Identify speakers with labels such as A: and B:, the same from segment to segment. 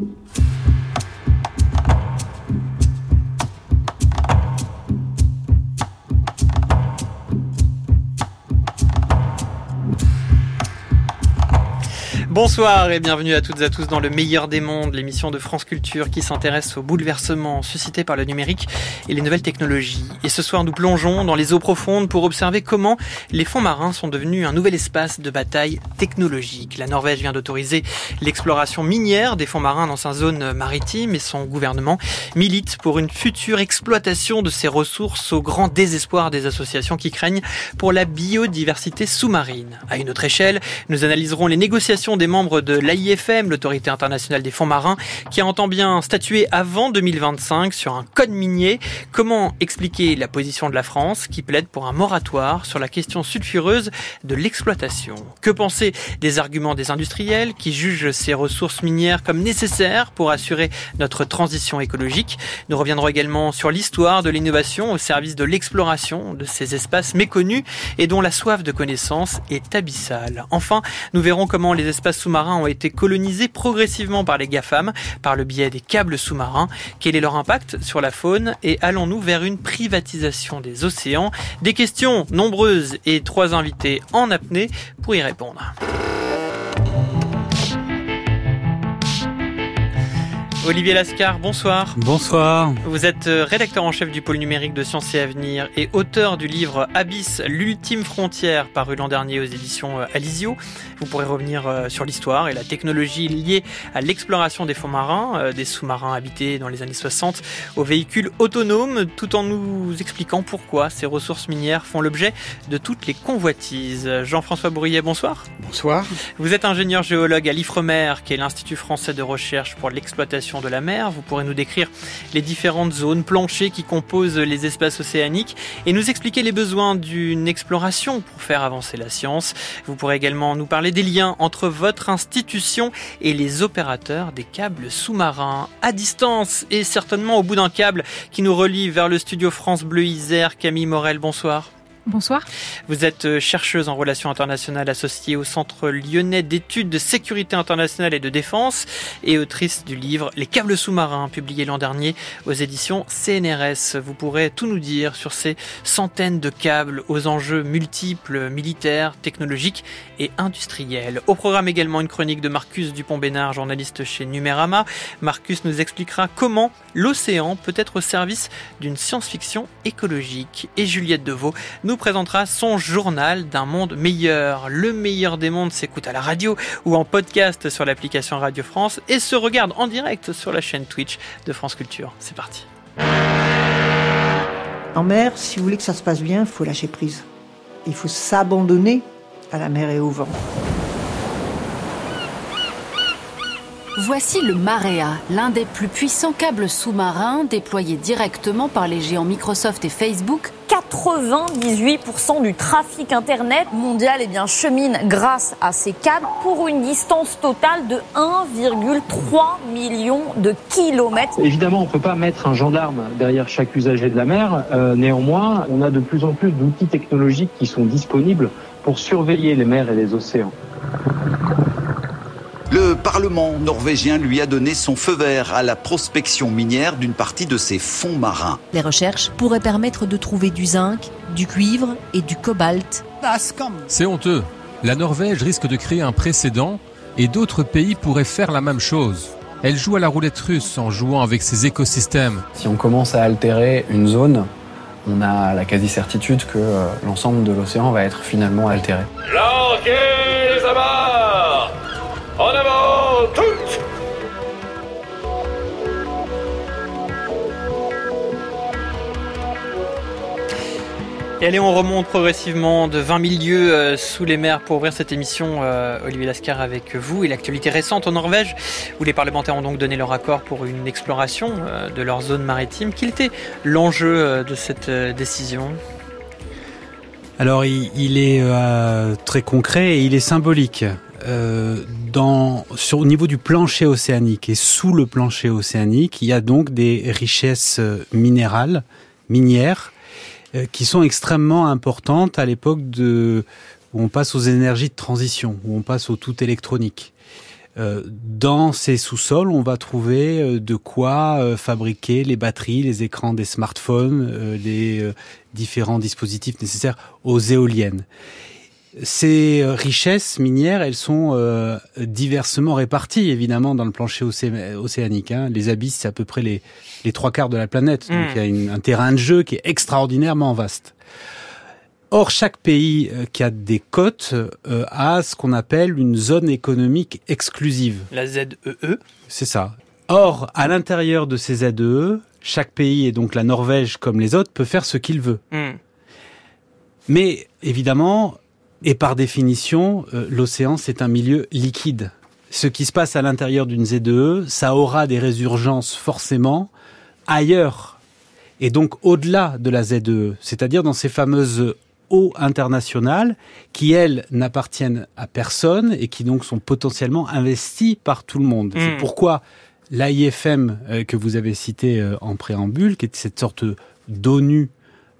A: Thank you. Bonsoir et bienvenue à toutes et à tous dans le meilleur des mondes, l'émission de France Culture qui s'intéresse aux bouleversements suscités par le numérique et les nouvelles technologies. Et ce soir, nous plongeons dans les eaux profondes pour observer comment les fonds marins sont devenus un nouvel espace de bataille technologique. La Norvège vient d'autoriser l'exploration minière des fonds marins dans sa zone maritime et son gouvernement milite pour une future exploitation de ces ressources au grand désespoir des associations qui craignent pour la biodiversité sous-marine. À une autre échelle, nous analyserons les négociations des membres de l'AIFM, l'autorité internationale des fonds marins, qui entend bien statuer avant 2025 sur un code minier. Comment expliquer la position de la France qui plaide pour un moratoire sur la question sulfureuse de l'exploitation? Que penser des arguments des industriels qui jugent ces ressources minières comme nécessaires pour assurer notre transition écologique? Nous reviendrons également sur l'histoire de l'innovation au service de l'exploration de ces espaces méconnus et dont la soif de connaissance est abyssale. Enfin, nous verrons comment les espaces sous-marins ont été colonisés progressivement par les GAFAM par le biais des câbles sous-marins. Quel est leur impact sur la faune et allons-nous vers une privatisation des océans? Des questions nombreuses et trois invités en apnée pour y répondre. Olivier Lascar, bonsoir.
B: Bonsoir.
A: Vous êtes euh, rédacteur en chef du pôle numérique de Sciences et Avenir et auteur du livre Abyss, l'ultime frontière, paru l'an dernier aux éditions euh, Alizio. Vous pourrez revenir euh, sur l'histoire et la technologie liée à l'exploration des fonds marins, des sous-marins habités dans les années 60, aux véhicules autonomes, tout en nous expliquant pourquoi ces ressources minières font l'objet de toutes les convoitises. Jean-François Bourrier, bonsoir.
B: Bonsoir.
A: Vous êtes ingénieur géologue à l'IFREMER, qui est l'Institut français de recherche pour l'exploitation de la mer. Vous pourrez nous décrire les différentes zones planchées qui composent les espaces océaniques et nous expliquer les besoins d'une exploration pour faire avancer la science. Vous pourrez également nous parler des liens entre votre institution et les opérateurs des câbles sous-marins à distance et certainement au bout d'un câble qui nous relie vers le studio France Bleu Isère. Camille Morel, bonsoir.
C: Bonsoir.
A: Vous êtes euh, chercheuse en relations internationales associée au Centre lyonnais d'études de sécurité internationale et de défense et autrice du livre Les câbles sous-marins, publié l'an dernier aux éditions CNRS. Vous pourrez tout nous dire sur ces centaines de câbles aux enjeux multiples, militaires, technologiques et industriels. Au programme également une chronique de Marcus Dupont-Bénard, journaliste chez Numérama. Marcus nous expliquera comment l'océan peut être au service d'une science-fiction écologique. Et Juliette Deveau nous présentera son journal d'un monde meilleur. Le meilleur des mondes s'écoute à la radio ou en podcast sur l'application Radio France et se regarde en direct sur la chaîne Twitch de France Culture. C'est parti.
D: En mer, si vous voulez que ça se passe bien, il faut lâcher prise. Il faut s'abandonner à la mer et au vent.
E: Voici le Marea, l'un des plus puissants câbles sous-marins déployés directement par les géants Microsoft et Facebook.
F: 98% du trafic Internet mondial eh bien, chemine grâce à ces câbles pour une distance totale de 1,3 million de kilomètres.
G: Évidemment, on ne peut pas mettre un gendarme derrière chaque usager de la mer. Euh, néanmoins, on a de plus en plus d'outils technologiques qui sont disponibles pour surveiller les mers et les océans.
H: Le Parlement norvégien lui a donné son feu vert à la prospection minière d'une partie de ses fonds marins.
I: Les recherches pourraient permettre de trouver du zinc, du cuivre et du cobalt.
J: C'est honteux. La Norvège risque de créer un précédent et d'autres pays pourraient faire la même chose. Elle joue à la roulette russe en jouant avec ses écosystèmes.
K: Si on commence à altérer une zone, on a la quasi-certitude que euh, l'ensemble de l'océan va être finalement altéré.
L: les amarres En avant, toutes
A: Et allez, on remonte progressivement de 20 000 lieues euh, sous les mers pour ouvrir cette émission, euh, Olivier Lascar, avec vous. Et l'actualité récente en Norvège, où les parlementaires ont donc donné leur accord pour une exploration euh, de leur zone maritime. Quel était l'enjeu de cette décision?
B: Alors, il, il est très concret et il est symbolique. Dans, sur, au niveau du plancher océanique et sous le plancher océanique, il y a donc des richesses minérales, minières, euh, qui sont extrêmement importantes à l'époque de où on passe aux énergies de transition, où on passe au tout électronique. Euh, dans ces sous-sols, on va trouver euh, de quoi euh, fabriquer les batteries, les écrans des smartphones, les différents dispositifs nécessaires aux éoliennes. Ces richesses minières, elles sont diversement réparties, évidemment, dans le plancher océanique. Hein. Les abysses, c'est à peu près les, les trois quarts de la planète. Donc hmm. il y a un terrain de jeu qui est extraordinairement vaste. Or, chaque pays euh, qui a des côtes euh, a ce qu'on appelle une zone économique exclusive.
A: La ZEE e.
B: C'est ça. Or, à l'intérieur de ces ZEE, e, chaque pays, et donc la Norvège comme les autres, peut faire ce qu'il veut. Hmm. Mais évidemment, et par définition, euh, l'océan, c'est un milieu liquide. Ce qui se passe à l'intérieur d'une ZEE, e, ça aura des résurgences forcément ailleurs. Et donc au-delà de la ZEE, c'est-à-dire dans ces fameuses eaux internationales qui, elles, n'appartiennent à personne et qui donc sont potentiellement investies par tout le monde. C'est hmm. pourquoi l'AIFM euh, que vous avez cité euh, en préambule, qui est cette sorte d'ONU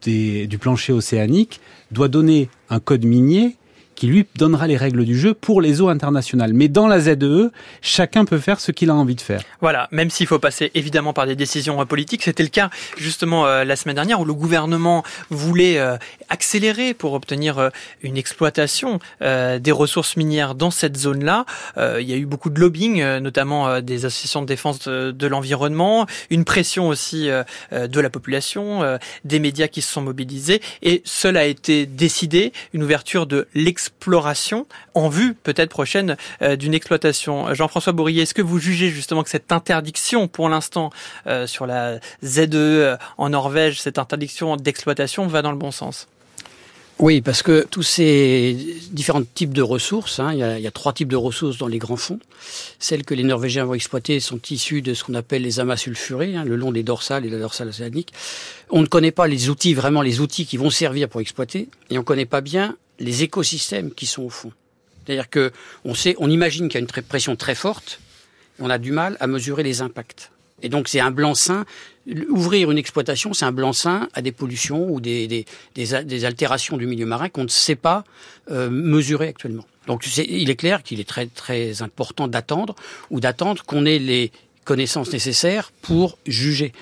B: du plancher océanique, doit donner un code minier qui lui donnera les règles du jeu pour les eaux internationales. Mais dans la ZEE, e, chacun peut faire ce qu'il a envie de faire.
A: Voilà, même s'il faut passer évidemment par des décisions euh, politiques, c'était le cas justement euh, la semaine dernière où le gouvernement voulait euh, accélérer pour obtenir une exploitation des ressources minières dans cette zone-là. il y a eu beaucoup de lobbying, notamment des associations de défense de, de l'environnement, une pression aussi de la population, des médias qui se sont mobilisés, et cela a été décidé, une ouverture de l'exploitation exploration en vue peut-être prochaine euh, d'une exploitation. Jean-François Bourrier, est-ce que vous jugez justement que cette interdiction pour l'instant euh, sur la ZE euh, en Norvège, cette interdiction d'exploitation va dans le bon sens?
C: Oui, parce que tous ces différents types de ressources, hein, il, y a, trois types de ressources dans les grands fonds. Celles que les Norvégiens vont exploiter sont issues de ce qu'on appelle les amas sulfurés, hein, le long des dorsales et la dorsale océanique. On ne connaît pas les outils, vraiment les outils qui vont servir pour exploiter, et on ne connaît pas bien les écosystèmes qui sont au fond. C'est-à-dire que on sait, on imagine qu'il y a une pression très forte, on a du mal à mesurer les impacts. Et donc c'est un blanc-seing. Ouvrir une exploitation, c'est un blanc-seing à des pollutions ou des, des, altérations du milieu marin qu'on ne sait pas euh, mesurer actuellement. Donc il est clair qu'il est très très important d'attendre ou d'attendre qu'on ait les connaissances nécessaires pour juger.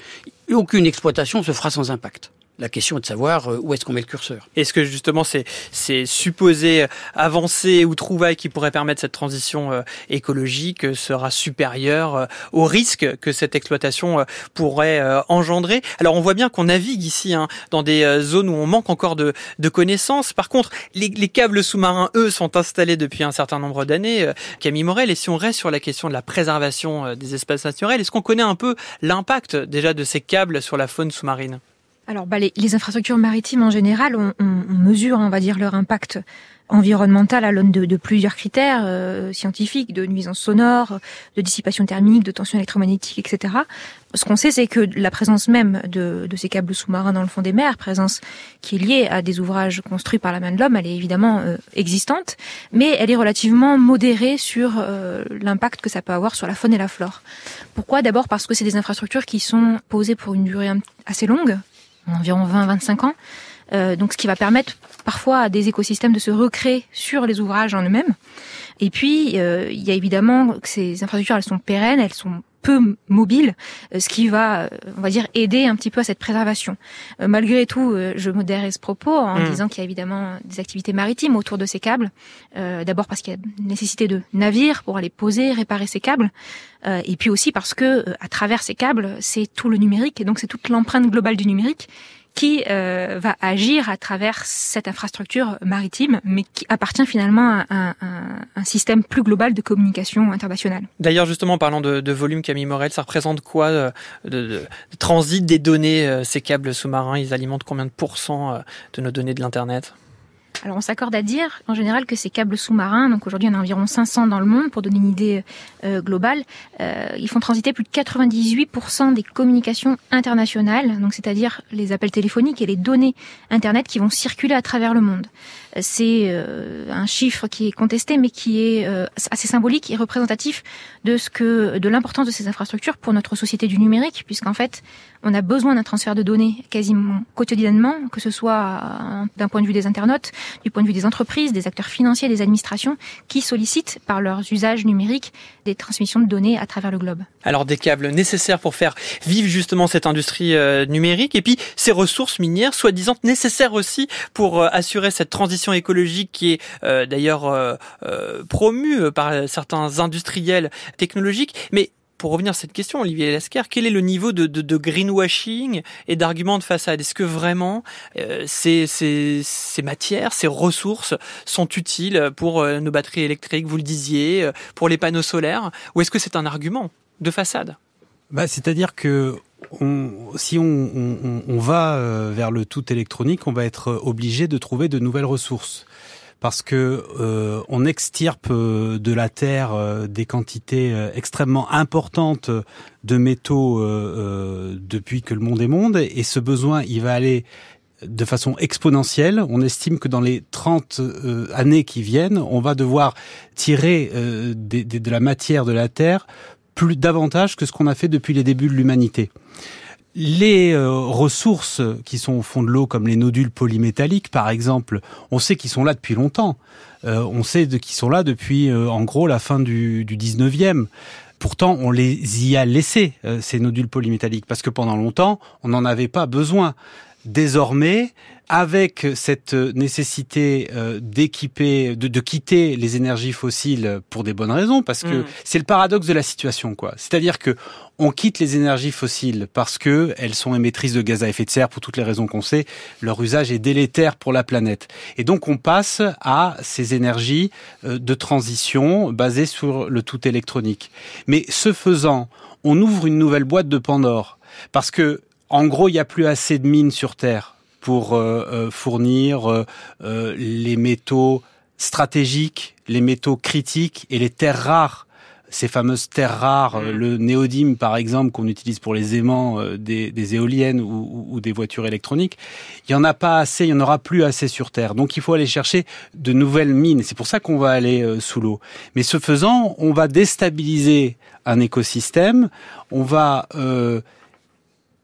C: Aucune exploitation se fera sans impact la question est de savoir euh, où est-ce qu'on met le curseur.
A: Est-ce que justement c'est c'est supposé avancer ou trouvailles qui pourraient permettre cette transition euh, écologique sera supérieur euh, au risque que cette exploitation pourrait engendrer? Alors on voit bien qu'on navigue ici hein, dans des zones où on manque encore de, de connaissances. Par contre, les, les câbles sous-marins, eux, sont installés depuis un certain nombre d'années. Camille Morel, et si on reste sur la question de la préservation des espaces naturels, est-ce qu'on connaît un peu l'impact déjà de ces câbles sur la faune sous-marine?
M: Alors, bah, les, les, infrastructures maritimes en général, on, on, on, mesure, on va dire, leur impact environnemental à l'aune de, de, plusieurs critères euh, scientifiques, de nuisance sonore, de dissipation thermique, de tension électromagnétique, etc. Ce qu'on sait, c'est que la présence même de, de, ces câbles sous-marins dans le fond des mers, présence qui est liée à des ouvrages construits par la main de l'homme, elle est évidemment euh, existante, mais elle est relativement modérée sur euh, l'impact que ça peut avoir sur la faune et la flore. Pourquoi? D'abord parce que c'est des infrastructures qui sont posées pour une durée assez longue, environ 20-25 ans. Euh, donc, ce qui va permettre parfois à des écosystèmes de se recréer sur les ouvrages en eux-mêmes. Et puis, euh, il y a évidemment que ces infrastructures, elles sont pérennes, elles sont peu mobiles, euh, ce qui va, euh, on va dire, aider un petit peu à cette préservation. malgré tout, je modère ce propos en mmh. disant qu'il y a évidemment des activités maritimes autour de ces câbles. D'abord parce qu'il y a nécessité de navires pour aller poser, réparer ces câbles, et puis aussi parce que à travers ces câbles, c'est tout le numérique, et donc c'est toute l'empreinte globale du numérique qui euh, va agir à travers cette infrastructure maritime, mais qui appartient finalement à un, système plus global de communication internationale.
A: D'ailleurs, justement, en parlant de, volume, Camille Morel, ça représente quoi euh, de, de, transit des données euh, Ces câbles sous-marins, ils alimentent combien de pourcents de nos données de l'Internet?
M: Alors on s'accorde à dire en général que ces câbles sous-marins, donc aujourd'hui il a environ 500 dans le monde pour donner une idée euh, globale, euh, ils font transiter plus de 98% des communications internationales, donc c'est-à-dire les appels téléphoniques et les données Internet qui vont circuler à travers le monde. C'est euh, un chiffre qui est contesté mais qui est assez symbolique et représentatif de ce que de l'importance de ces infrastructures pour notre société du numérique, puisqu'en fait on a besoin d'un transfert de données quasiment quotidiennement, que ce soit d'un point de vue des internautes, du point de vue des entreprises, des acteurs financiers, des administrations qui sollicitent par leurs usages numériques des transmissions de données à travers le globe.
A: Alors des câbles nécessaires pour faire vivre justement cette industrie euh, numérique et puis ces ressources minières soi-disant nécessaires aussi pour euh, assurer cette transition écologique qui est euh, d'ailleurs promue par certains industriels technologiques. Mais pour revenir à cette question, Olivier Lesquer, quel est le niveau de, greenwashing et d'arguments de façade? Est-ce que vraiment euh, ces, matières, ces ressources sont utiles pour euh, nos batteries électriques, vous le disiez, euh, pour les panneaux solaires Ou est-ce que c'est un argument de façade?
B: Bah, C'est-à-dire que si on va vers le tout électronique, on va être obligé de trouver de nouvelles ressources parce que euh, on extirpe euh, de la terre euh, des quantités extrêmement importantes de métaux depuis que le monde est monde et ce besoin il va aller de façon exponentielle. On estime que dans les 30 années qui viennent, on va devoir tirer de la matière de la Terre plus davantage que ce qu'on a fait depuis les débuts de l'humanité. Les euh, ressources qui sont au fond de l'eau, comme les nodules polymétalliques, par exemple, on sait qu'ils sont là depuis longtemps. Euh, on sait qu'ils sont là depuis, euh, en gros, la fin du, du 19e. Pourtant, on les y a laissés, ces nodules polymétalliques, parce que pendant longtemps, on n'en avait pas besoin. Désormais, avec cette nécessité euh, d'équiper, de, de, quitter les énergies fossiles pour des bonnes raisons, parce que mm. c'est le paradoxe de la situation, quoi. C'est-à-dire que on quitte les énergies fossiles parce que elles sont émettrices de gaz à effet de serre pour toutes les raisons qu'on sait. Leur usage est délétère pour la planète, et donc on passe à ces énergies euh, de transition basées sur le tout électronique. Mais ce faisant, on ouvre une nouvelle boîte de Pandore parce que en gros, il n'y a plus assez de mines sur Terre pour euh, euh, fournir euh, les métaux stratégiques, les métaux critiques et les terres rares ces fameuses terres rares, mm. le néodyme par exemple qu'on utilise pour les aimants des, éoliennes ou, des voitures électroniques, il y en a pas assez, il y en aura plus assez sur Terre. Donc il faut aller chercher de nouvelles mines. C'est pour ça qu'on va aller sous l'eau. Mais ce faisant, on va déstabiliser un écosystème, on va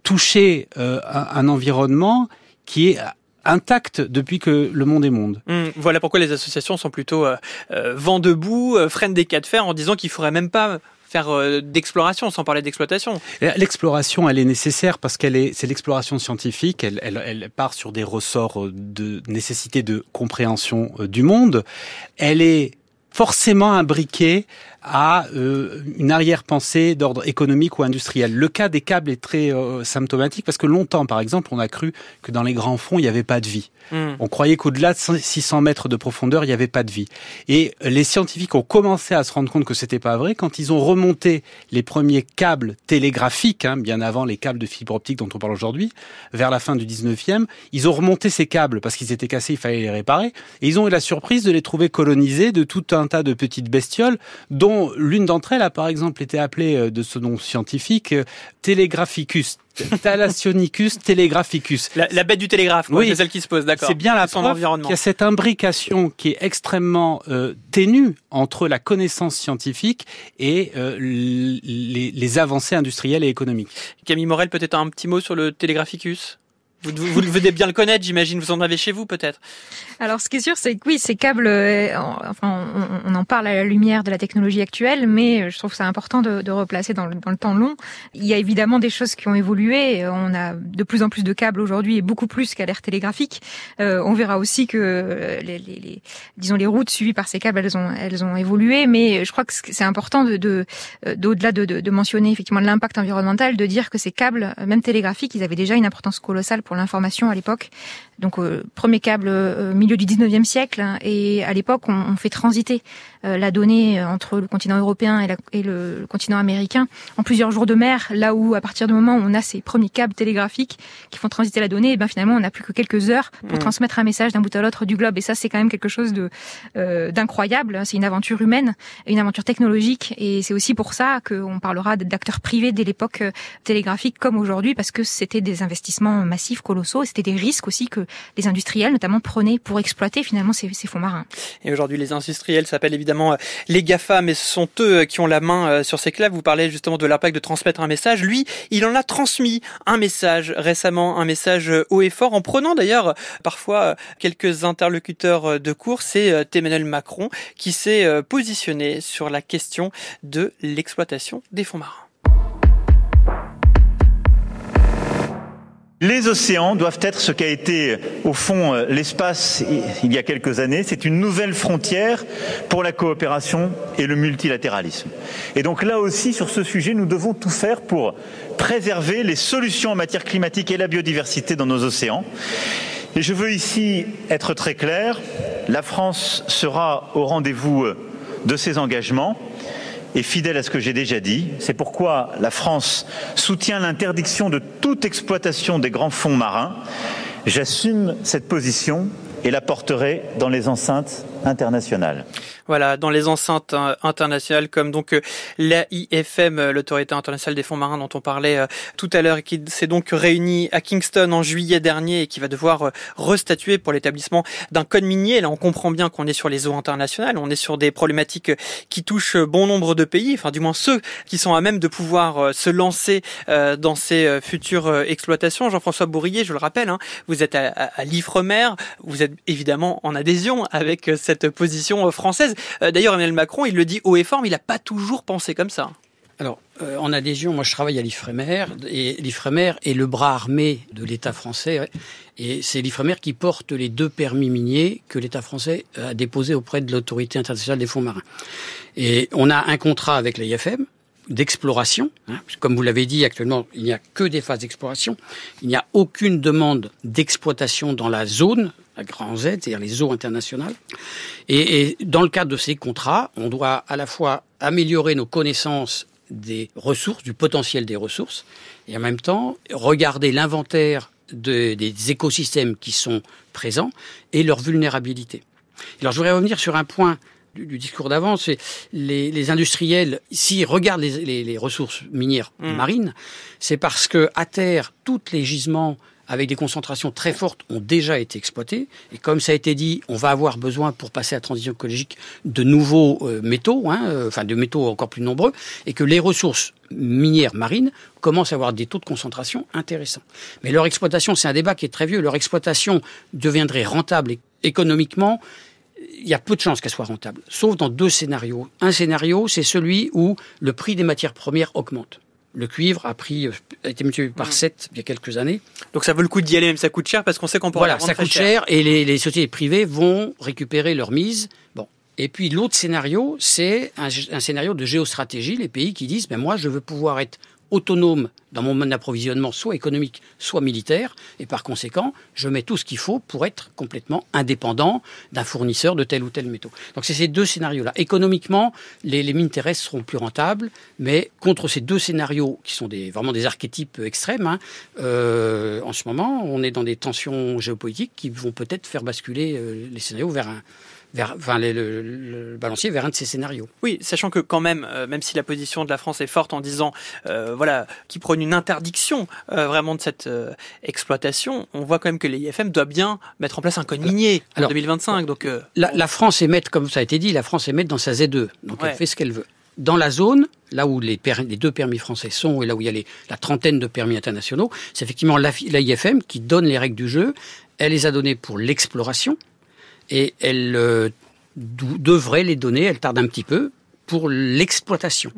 B: toucher un, un environnement qui est intact depuis que le monde est monde.
A: Hum, voilà pourquoi les associations sont plutôt euh, euh, vent debout, euh, freinent des cas de fer en disant qu'il faudrait même pas faire euh, d'exploration sans parler d'exploitation.
B: L'exploration, elle est nécessaire parce qu'elle est, c'est l'exploration scientifique. Elle, elle, elle, part sur des ressorts de nécessité de compréhension du monde. Elle est forcément imbriquée à euh, une arrière-pensée d'ordre économique ou industriel. Le cas des câbles est très euh, symptomatique parce que longtemps, par exemple, on a cru que dans les grands fonds, il n'y avait pas de vie. Hmm. On croyait qu'au-delà de 600 mètres de profondeur, il n'y avait pas de vie. Et les scientifiques ont commencé à se rendre compte que c'était pas vrai quand ils ont remonté les premiers câbles télégraphiques, hein, bien avant les câbles de fibre optique dont on parle aujourd'hui, vers la fin du 19e. Ils ont remonté ces câbles parce qu'ils étaient cassés, il fallait les réparer. Et ils ont eu la surprise de les trouver colonisés de tout un tas de petites bestioles dont l'une d'entre elles a par exemple été appelée euh, de ce nom scientifique euh, Telegraphicus. Thalassionicus telegraphicus.
A: La, bête du télégraphe, oui. c'est celle qui se pose, d'accord.
B: C'est bien la son environnement. Il y a cette imbrication qui est extrêmement euh, ténue entre la connaissance scientifique et les, les, avancées industrielles et économiques.
A: Camille Morel, peut-être un petit mot sur le télégraphicus vous, vous, devez bien le connaître, j'imagine. Vous en avez chez vous, peut-être.
M: Alors, ce qui est sûr, c'est que oui, ces câbles, euh, enfin, on, en parle à la lumière de la technologie actuelle, mais je trouve c'est important de, de replacer dans le, dans le, temps long. Il y a évidemment des choses qui ont évolué. On a de plus en plus de câbles aujourd'hui et beaucoup plus qu'à l'ère télégraphique. Euh, on verra aussi que les, les, les, disons, les routes suivies par ces câbles, elles ont, elles ont évolué, mais je crois que c'est important de, de, euh, d'au-delà de, de, de mentionner effectivement l'impact environnemental, de dire que ces câbles, même télégraphiques, ils avaient déjà une importance colossale pour l'information à l'époque. Donc euh, premier câble euh, milieu du 19e siècle hein, et à l'époque on, fait transiter la donnée entre le continent européen et, la, et le, continent américain en plusieurs jours de mer, là où à partir du moment où on a ces premiers câbles télégraphiques qui font transiter la donnée, et ben finalement on n'a plus que quelques heures pour mmh. transmettre un message d'un bout à l'autre du globe et ça c'est quand même quelque chose de d'incroyable. C'est une aventure humaine, une aventure technologique et c'est aussi pour ça qu'on parlera d'acteurs privés dès l'époque télégraphique comme aujourd'hui parce que c'était des investissements massifs colossaux. C'était des risques aussi que les industriels, notamment, prenaient pour exploiter finalement ces, ces fonds marins.
A: Et aujourd'hui, les industriels s'appellent évidemment les GAFA, mais ce sont eux qui ont la main sur ces claves. Vous parlez justement de l'impact de transmettre un message. Lui, il en a transmis un message récemment, un message haut et fort, en prenant d'ailleurs parfois quelques interlocuteurs de cours. C'est Emmanuel Macron qui s'est positionné sur la question de l'exploitation des fonds marins.
N: Les océans doivent être ce qu'a été au fond l'espace il y a quelques années. C'est une nouvelle frontière pour la coopération et le multilatéralisme. Et donc là aussi, sur ce sujet, nous devons tout faire pour préserver les solutions en matière climatique et la biodiversité dans nos océans. Et je veux ici être très clair, la France sera au rendez-vous de ses engagements et fidèle à ce que j'ai déjà dit. C'est pourquoi la France soutient l'interdiction de toute exploitation des grands fonds marins. J'assume cette position et la porterai dans les enceintes internationales
A: voilà, dans les enceintes euh, internationales comme donc euh, l'AIFM, euh, l'autorité internationale des fonds marins dont on parlait tout à l'heure, qui s'est donc réunie à Kingston en juillet dernier et qui va devoir restatuer pour l'établissement d'un code minier. Là, on comprend bien qu'on est sur les eaux internationales, on est sur des problématiques qui touchent bon nombre de pays, enfin du moins ceux qui sont à même de pouvoir se lancer dans ces futures exploitations. Jean-François Bourrier, je le rappelle, hein, vous êtes à, à l'Ifremer, vous êtes évidemment en adhésion avec cette position française. Euh, d'ailleurs, Emmanuel Macron, il le dit haut et fort, mais il n'a pas toujours pensé comme ça.
C: Alors, euh, en adhésion, moi je travaille à l'Ifremer, et l'Ifremer est le bras armé de l'État français, et c'est l'Ifremer qui porte les deux permis miniers que l'État français a déposés auprès de l'autorité internationale des fonds marins. Et on a un contrat avec l'IFM d'exploration. Hein, comme vous l'avez dit, actuellement, il n'y a que des phases d'exploration. Il n'y a aucune demande d'exploitation dans la zone la grand Z, c'est-à-dire les eaux internationales. Et, dans le cadre de ces contrats, on doit à la fois améliorer nos connaissances des ressources, du potentiel des ressources, et en même temps regarder l'inventaire des écosystèmes qui sont présents et leur vulnérabilité. Alors je voudrais revenir sur un point du, discours d'avant, c'est les, industriels, s'ils regardent les, ressources minières mmh. marines, c'est parce que à terre, tous les gisements avec des concentrations très fortes, ont déjà été exploitées. Et comme ça a été dit, on va avoir besoin, pour passer à la transition écologique, de nouveaux euh, métaux, hein, euh, enfin de métaux encore plus nombreux, et que les ressources minières marines commencent à avoir des taux de concentration intéressants. Mais leur exploitation, c'est un débat qui est très vieux, leur exploitation deviendrait rentable économiquement il y a peu de chances qu'elle soit rentable, sauf dans deux scénarios. Un scénario, c'est celui où le prix des matières premières augmente le cuivre a pris a été multiplié par 7 il y a quelques années.
A: Donc ça vaut le coup d'y aller, même ça coûte cher parce qu'on sait qu'on peut
C: Voilà, ça coûte cher, et les, sociétés privées vont récupérer leur mise. Bon. Et puis l'autre scénario, c'est un, un, scénario de géostratégie, les pays qui disent ben moi je veux pouvoir être autonome dans mon mode d'approvisionnement, soit économique, soit militaire, et par conséquent, je mets tout ce qu'il faut pour être complètement indépendant d'un fournisseur de tel ou tel métaux. Donc c'est ces deux scénarios-là. Économiquement, les, mines terrestres seront plus rentables, mais contre ces deux scénarios, qui sont des, vraiment des archétypes extrêmes, hein, euh, en ce moment, on est dans des tensions géopolitiques qui vont peut-être faire basculer euh, les scénarios vers un, vers, enfin, le, balancier vers un de ces scénarios.
A: Oui, sachant que quand même, euh, même si la position de la France est forte en disant, euh, voilà, qui prône une interdiction euh, vraiment de cette exploitation, on voit quand même que l'IFM doit bien mettre en place un code minier en 2025. Donc
C: la, France est maître, comme ça a été dit, la France est maître dans sa Z2, donc elle fait ce qu'elle veut. Dans la zone, là où les, les, deux permis français sont et là où il y a les, la trentaine de permis internationaux, c'est effectivement l'IFM qui donne les règles du jeu. Elle les a données pour l'exploration, et elle euh, devrait les donner, elle tarde un petit peu, pour l'exploitation.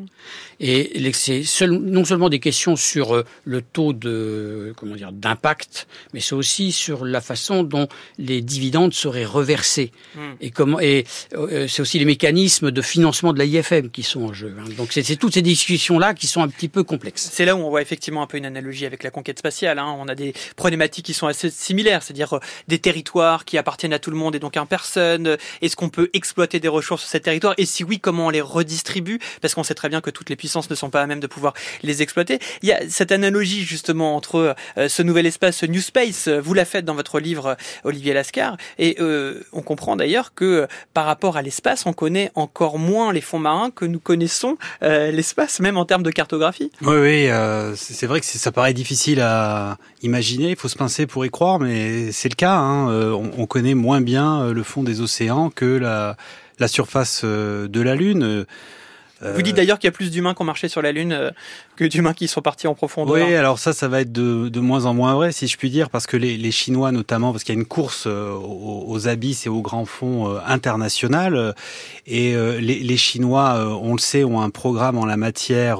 C: Et c'est non seulement des questions sur euh, le taux de comment dire d'impact, mais c'est aussi sur la façon dont les dividendes seraient reversés hmm. et comment et euh, c'est aussi les mécanismes de financement de l'IFM qui sont en jeu. Hein. Donc c'est toutes ces discussions là qui sont un petit peu complexes.
A: C'est là où on voit effectivement un peu une analogie avec la conquête spatiale. Hein. On a des problématiques qui sont assez similaires, c'est-à-dire euh, des territoires qui appartiennent à tout le monde et donc à personne. Est-ce qu'on peut exploiter des ressources sur ces territoires? Et si oui, comment on les redistribue parce qu'on sait très bien que toutes les puissances ne sont pas à même de pouvoir les exploiter. Il y a cette analogie justement entre euh, ce nouvel espace, ce New Space. Vous la faites dans votre livre, Olivier Lascar, et euh, on comprend d'ailleurs que par rapport à l'espace, on connaît encore moins les fonds marins que nous connaissons euh, l'espace, même en termes de cartographie.
B: Oui, oui, c'est vrai que ça paraît difficile à imaginer. Il faut se pincer pour y croire, mais c'est le cas. Hein. On, connaît moins bien le fond des océans que la, la surface de la Lune.
A: Vous dites d'ailleurs qu'il y a plus d'humains qui ont marché sur la Lune euh, que d'humains qui sont partis en profondeur.
B: Oui, alors ça, ça va être de, de, moins en moins vrai, si je puis dire, parce que les, les Chinois notamment, parce qu'il y a une course euh, aux, abysses et aux grands fonds euh, international, et les, les, Chinois, on le sait, ont un programme en la matière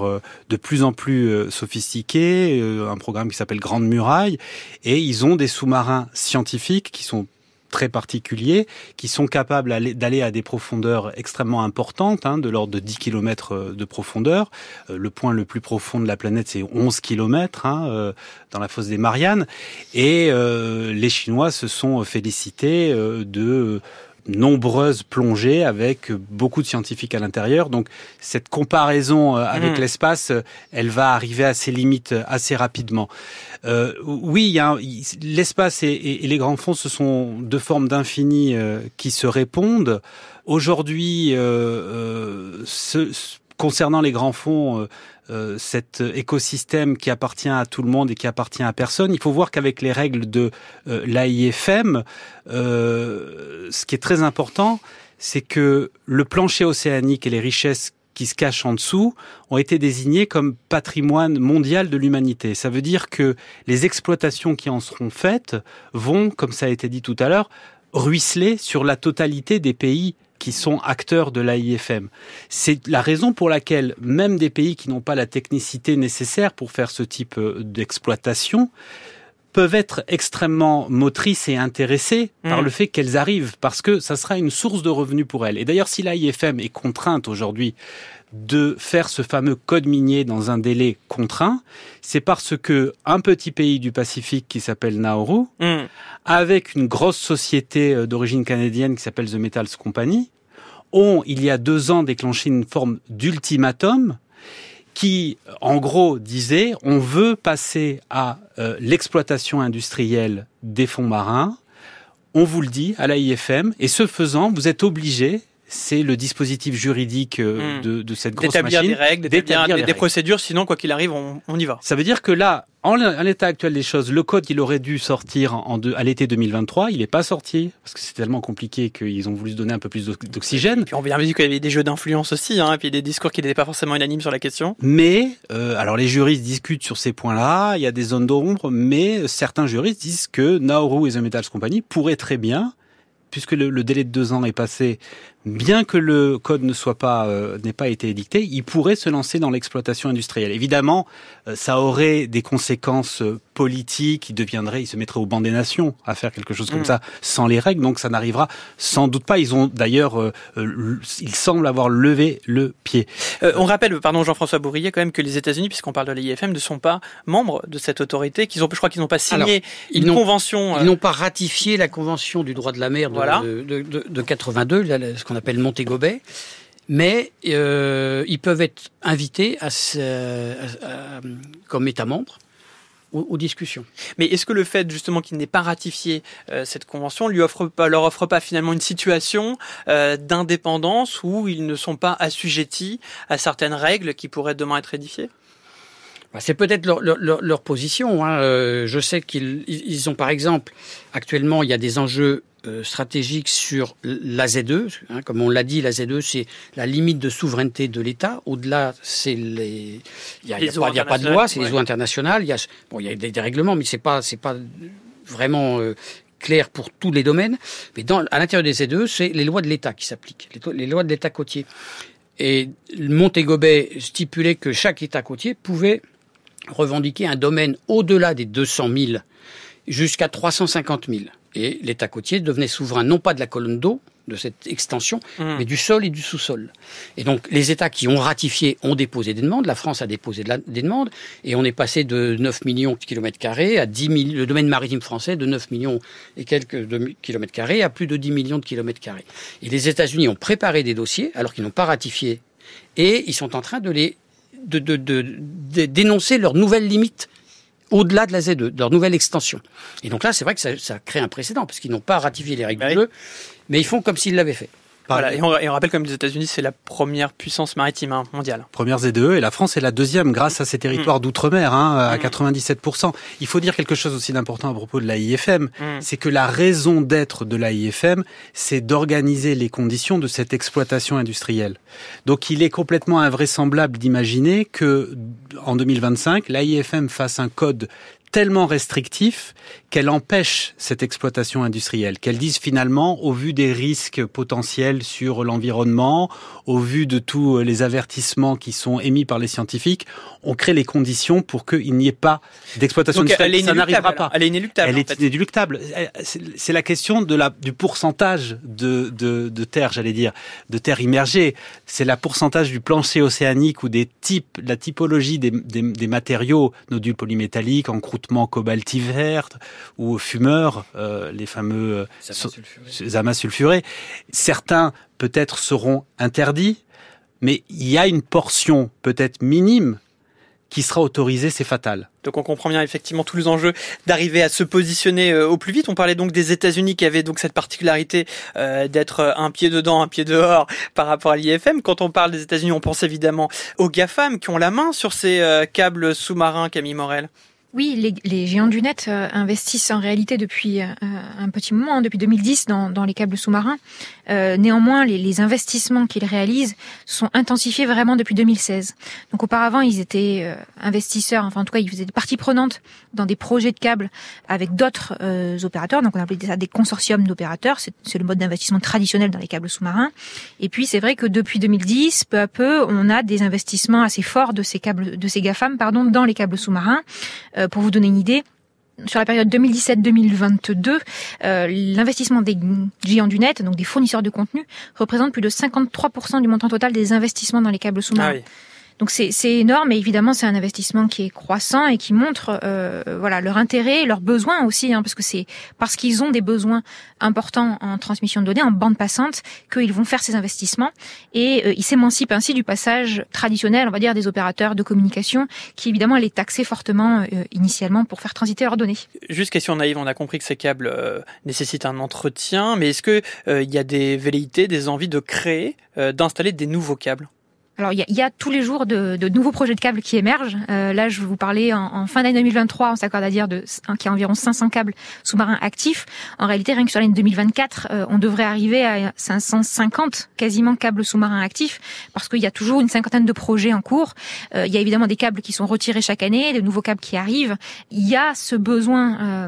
B: de plus en plus sophistiqué, un programme qui s'appelle Grande Muraille, et ils ont des sous-marins scientifiques qui sont très particuliers qui sont capables d'aller à des profondeurs extrêmement importantes, hein, de l'ordre de 10 km euh, de profondeur. Euh, le point le plus profond de la planète, c'est 11 km hein, euh, dans la fosse des Mariannes. Et les Chinois se sont félicités de nombreuses plongées avec beaucoup de scientifiques à l'intérieur. Donc cette comparaison avec mmh. l'espace, elle va arriver à ses limites assez rapidement. Euh, oui, l'espace et, les grands fonds, ce sont deux formes d'infini euh, qui se répondent. Aujourd'hui, euh, concernant les grands fonds, cet écosystème qui appartient à tout le monde et qui appartient à personne, il faut voir qu'avec les règles de l'AIFM, ce qui est très important, c'est que le plancher océanique et les richesses qui se cachent en dessous ont été désignés comme patrimoine mondial de l'humanité. Ça veut dire que les exploitations qui en seront faites vont, comme ça a été dit tout à l'heure, ruisseler sur la totalité des pays qui sont acteurs de l'AIFM. C'est la raison pour laquelle même des pays qui n'ont pas la technicité nécessaire pour faire ce type euh, d'exploitation peuvent être extrêmement motrices et intéressées par mm. le fait qu'elles arrivent, parce que ça sera une source de revenus pour elles. Et d'ailleurs, si l'AIFM est contrainte aujourd'hui de faire ce fameux code minier dans un délai contraint, c'est parce que un petit pays du Pacifique qui s'appelle Nauru, mm. avec une grosse société euh, d'origine canadienne qui s'appelle The Metals Company, ont, il y a deux ans, déclenché une forme d'ultimatum qui, en gros, disait on veut passer à euh, l'exploitation industrielle des fonds marins. On vous le dit à l'AIFM, et ce faisant, vous êtes obligé c'est le dispositif juridique euh, hmm. de, de, cette grosse
A: machine. D'établir des règles, d'établir des, des, procédures, sinon quoi qu'il arrive, on, on, y va.
B: Ça veut dire que là, en l'état actuel des choses, le code, il aurait dû sortir en à l'été 2023. Il n'est pas sorti parce que c'est tellement compliqué qu'ils ont voulu se donner un peu plus d'oxygène.
A: Puis on vient vu qu'il y avait des jeux d'influence aussi, hein, et puis des discours qui n'étaient pas forcément unanimes sur la question.
B: Mais euh, alors les juristes discutent sur ces points-là. Il y a des zones d'ombre, mais certains juristes disent que Nauru et The Metals Company pourraient très bien puisque le, le, délai de deux ans est passé, bien que le code ne soit pas euh, n'ait pas été édicté, il pourrait se lancer dans l'exploitation industrielle. Évidemment, euh, ça aurait des conséquences euh, politiques. Il deviendrait, il se mettrait au banc des nations à faire quelque chose comme mm. ça sans les règles. Donc ça n'arrivera sans doute pas. Ils ont d'ailleurs, ils semblent avoir levé le pied.
A: on rappelle, pardon Jean-François Bourrier, quand même que les États-Unis, puisqu'on parle de l'IFM, ne sont pas membres de cette autorité. Qu'ils ont, je crois qu'ils n'ont pas signé une convention.
C: Ils n'ont pas ratifié la convention du droit de la mer de, voilà. de, de, de, de 82, ce qu'on appelle Montego Bay, mais euh, ils peuvent être invités comme État membre aux, discussions.
A: Mais est-ce que le fait justement qu'il n'ait pas ratifié euh, cette convention leur offre pas finalement une situation euh, d'indépendance où ils ne sont pas assujettis à certaines règles qui pourraient demain être édifiées?
C: C'est peut-être leur, leur, leur, position. Hein. je sais qu'ils ils ont par exemple actuellement il y a des enjeux euh, stratégique sur la Z2. Hein, comme on l'a dit, la Z2, c'est la limite de souveraineté de l'État. Au-delà, c'est les. Il n'y a, a, pas de loi, c'est les eaux internationales. Il y a, bon, il y a des, règlements, mais c'est pas, c'est pas vraiment. Euh, clair pour tous les domaines, mais dans, à l'intérieur des Z2, c'est les lois de l'État qui s'appliquent, les, les, lois de l'État côtier. Et Montego Bay stipulait que chaque État côtier pouvait revendiquer un domaine au-delà des 200 000 jusqu'à 350 000 et l'État côtier devenait souverain non pas de la colonne d'eau, de cette extension, mmh. mais du sol et du sous-sol. Et donc les États qui ont ratifié ont déposé des demandes, la France a déposé des demandes, et on est passé de 9 millions de kilomètres carrés à 10 millions, le domaine maritime français de 9 millions et quelques de kilomètres carrés à plus de 10 millions de kilomètres carrés. Et les États-Unis ont préparé des dossiers, alors qu'ils n'ont pas ratifié et ils sont en train de les de, de, de, de dénoncer leurs nouvelles limites au-delà de la Z2, de leur nouvelle extension. Et donc là, c'est vrai que ça, ça crée un précédent, parce qu'ils n'ont pas ratifié les règles du jeu, mais ils font comme s'ils l'avaient fait.
A: Voilà, et, on, et on rappelle comme les États-Unis, c'est la première puissance maritime hein, mondiale.
B: Première Z2 et la France est la deuxième grâce à ses territoires
A: Mm.
B: d'outre-mer hein, à
A: Mm.
B: 97%. Il faut dire quelque chose aussi d'important à propos de l'AIFM,
A: Mm.
B: c'est que la raison d'être de l'AIFM, c'est d'organiser les conditions de cette exploitation industrielle. Donc il est complètement invraisemblable d'imaginer que en 2025, l'AIFM fasse un code tellement restrictif qu'elle empêche cette exploitation industrielle, qu'elle dise finalement, au vu des risques potentiels sur l'environnement, au vu de tous les avertissements qui sont émis par les scientifiques, on crée les conditions pour qu'il n'y ait pas d'exploitation industrielle.
A: elle est
B: Ça n'arrivera pas.
A: Elle est inéluctable.
B: Elle
A: en
B: est
A: fait.
B: inéluctable. C'est la question de la, du pourcentage de, de, de terre, j'allais dire, de terre immergée. C'est la pourcentage du plancher océanique ou des types, la typologie des, des, des matériaux, nodules polymétalliques, encroûtements cobaltivert ou fumeurs, euh, les fameux euh, amas sulfurés. Certains peut-être seront interdits, mais il y a une portion peut-être minime qui sera autorisée, c'est fatal.
A: Donc on comprend bien effectivement tous les enjeux d'arriver à se positionner euh, au plus vite. On parlait donc des États-Unis qui avaient donc cette particularité euh, d'être euh, un pied dedans, un pied dehors par rapport à l'IFM. Quand on parle des États-Unis, on pense évidemment aux GAFAM qui ont la main sur ces câbles sous-marins, Camille Morel.
M: Oui, les, les géants du net euh, investissent en réalité depuis euh, un petit moment, hein, depuis 2010, dans, dans les câbles sous-marins. Euh, néanmoins, les, les investissements qu'ils réalisent sont intensifiés vraiment depuis 2016. Donc auparavant, ils étaient euh, investisseurs, enfin en tout cas, ils faisaient des parties prenantes dans des projets de câbles avec d'autres euh, opérateurs. Donc on appelait ça des consortiums d'opérateurs. C'est le mode d'investissement traditionnel dans les câbles sous-marins. Et puis c'est vrai que depuis 2010, peu à peu, on a des investissements assez forts de ces câbles, de ces GAFAM, pardon, dans les câbles sous-marins. Pour vous donner une idée, sur la période 2017-2022, euh, l'investissement des géants du net, donc des fournisseurs de contenu, représente plus de 53% du montant total des investissements dans les câbles sous-marins.
A: Ah.
M: Donc c'est énorme et évidemment c'est un investissement qui est croissant et qui montre euh, voilà leur intérêt, leurs besoins aussi, hein, parce que c'est parce qu'ils ont des besoins importants en transmission de données, en bande passante, qu'ils vont faire ces investissements et euh, ils s'émancipent ainsi du passage traditionnel, on va dire, des opérateurs de communication qui évidemment les taxaient fortement euh, initialement pour faire transiter leurs données.
A: Juste question naïve, on a compris que ces câbles nécessitent un entretien, mais est-ce que il y a des velléités, des envies de créer, d'installer des nouveaux câbles?
M: Alors il y y a tous les jours de, de nouveaux projets de câbles qui émergent. Euh, là, je vais vous parler en, en fin d'année 2023, on s'accorde à dire de, qu'il y a environ 500 câbles sous-marins actifs. En réalité, rien que sur l'année 2024, euh, on devrait arriver à 550 quasiment câbles sous-marins actifs parce qu'il y a toujours une cinquantaine de projets en cours. Euh, il y a évidemment des câbles qui sont retirés chaque année, de nouveaux câbles qui arrivent. Il y a ce besoin euh,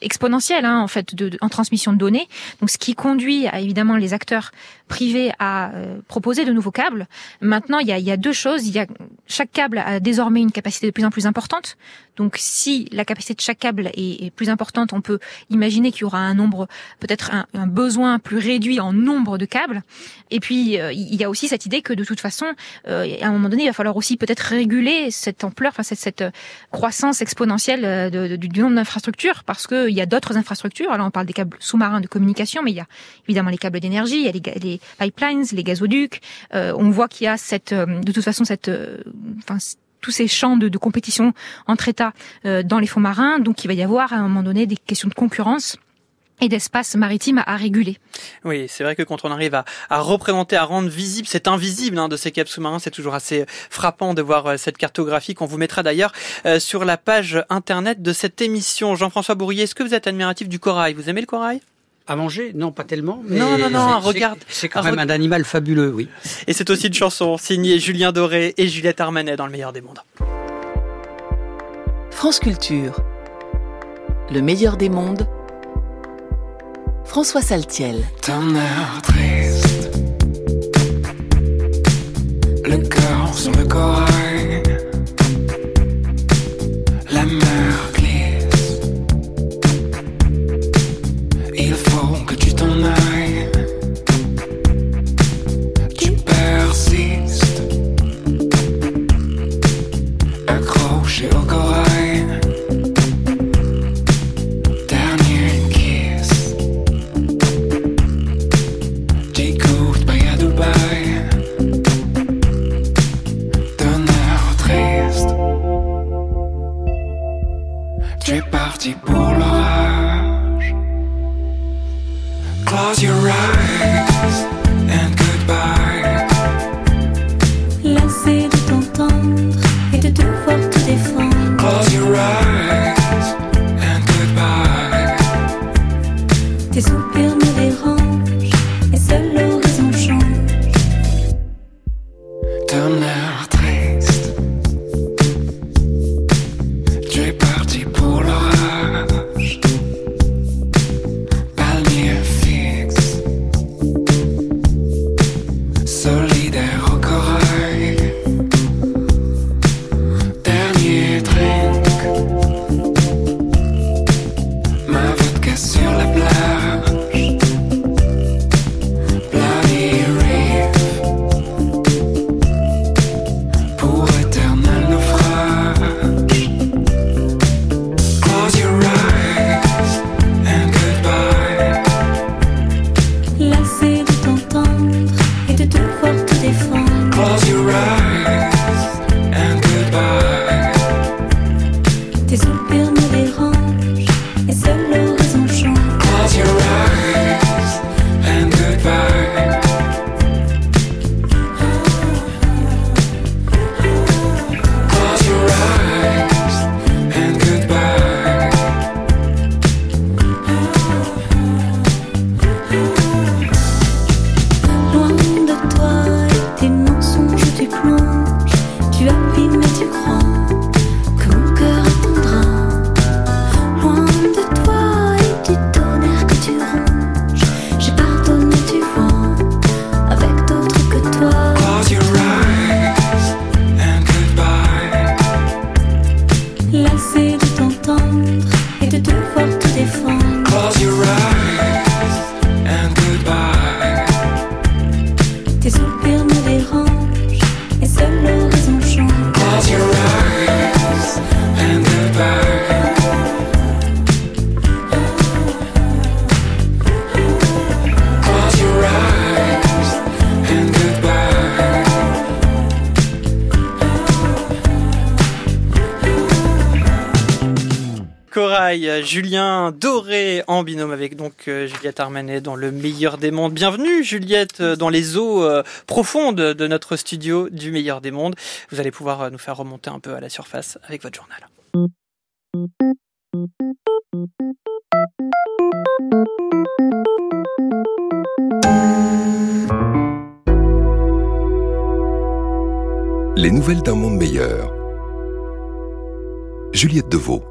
M: exponentiel hein, en fait de, de- en transmission de données. Donc, ce qui conduit à évidemment les acteurs privés à euh, proposer de nouveaux câbles. Maintenant, il y a, deux choses. Il y a chaque câble a désormais une capacité de plus en plus importante. Donc, si la capacité de chaque câble est, plus importante, on peut imaginer qu'il y aura un nombre, peut-être un, besoin plus réduit en nombre de câbles. Et puis, euh, il y a aussi cette idée que de toute façon, euh, à un moment donné, il va falloir aussi peut-être réguler cette ampleur, enfin cette, euh, croissance exponentielle euh, du, nombre d'infrastructures, parce qu'il y a d'autres infrastructures. Alors, on parle des câbles sous-marins de communication, mais il y a évidemment les câbles d'énergie, il y a les, les pipelines, les gazoducs. Euh, on voit qu'il y a cette, de toute façon, cette, enfin, tous ces champs de, de compétition entre États euh, dans les fonds marins. Donc, il va y avoir à un moment donné des questions de concurrence et d'espace maritime à, réguler.
A: Oui, c'est vrai que quand on arrive à, à représenter, à rendre visible cet invisible hein, de ces câbles sous-marins, c'est toujours assez frappant de voir euh, cette cartographie qu'on vous mettra d'ailleurs euh, sur la page internet de cette émission. Jean-François Bourrier, est-ce que vous êtes admiratif du corail? Vous aimez le corail?
C: À manger Non, pas tellement. mais
A: Non, non, non, regarde.
C: C'est quand
A: un
C: même un animal fabuleux, oui.
A: Et c'est aussi une chanson signée Julien Doré et Juliette Armanet dans le meilleur des mondes.
O: France Culture. Le meilleur des mondes. François Saltiel.
P: Ton air triste, le cœur sur le corail, parti pour l'orage. Close your eyes and
A: Julien Doré en binôme avec donc euh, Juliette Armanet dans le meilleur des mondes. Bienvenue Juliette euh, dans les eaux euh, profondes de notre studio du meilleur des mondes. Vous allez pouvoir nous faire remonter un peu à la surface avec votre journal.
Q: Les nouvelles d'un monde meilleur. Juliette Deveau.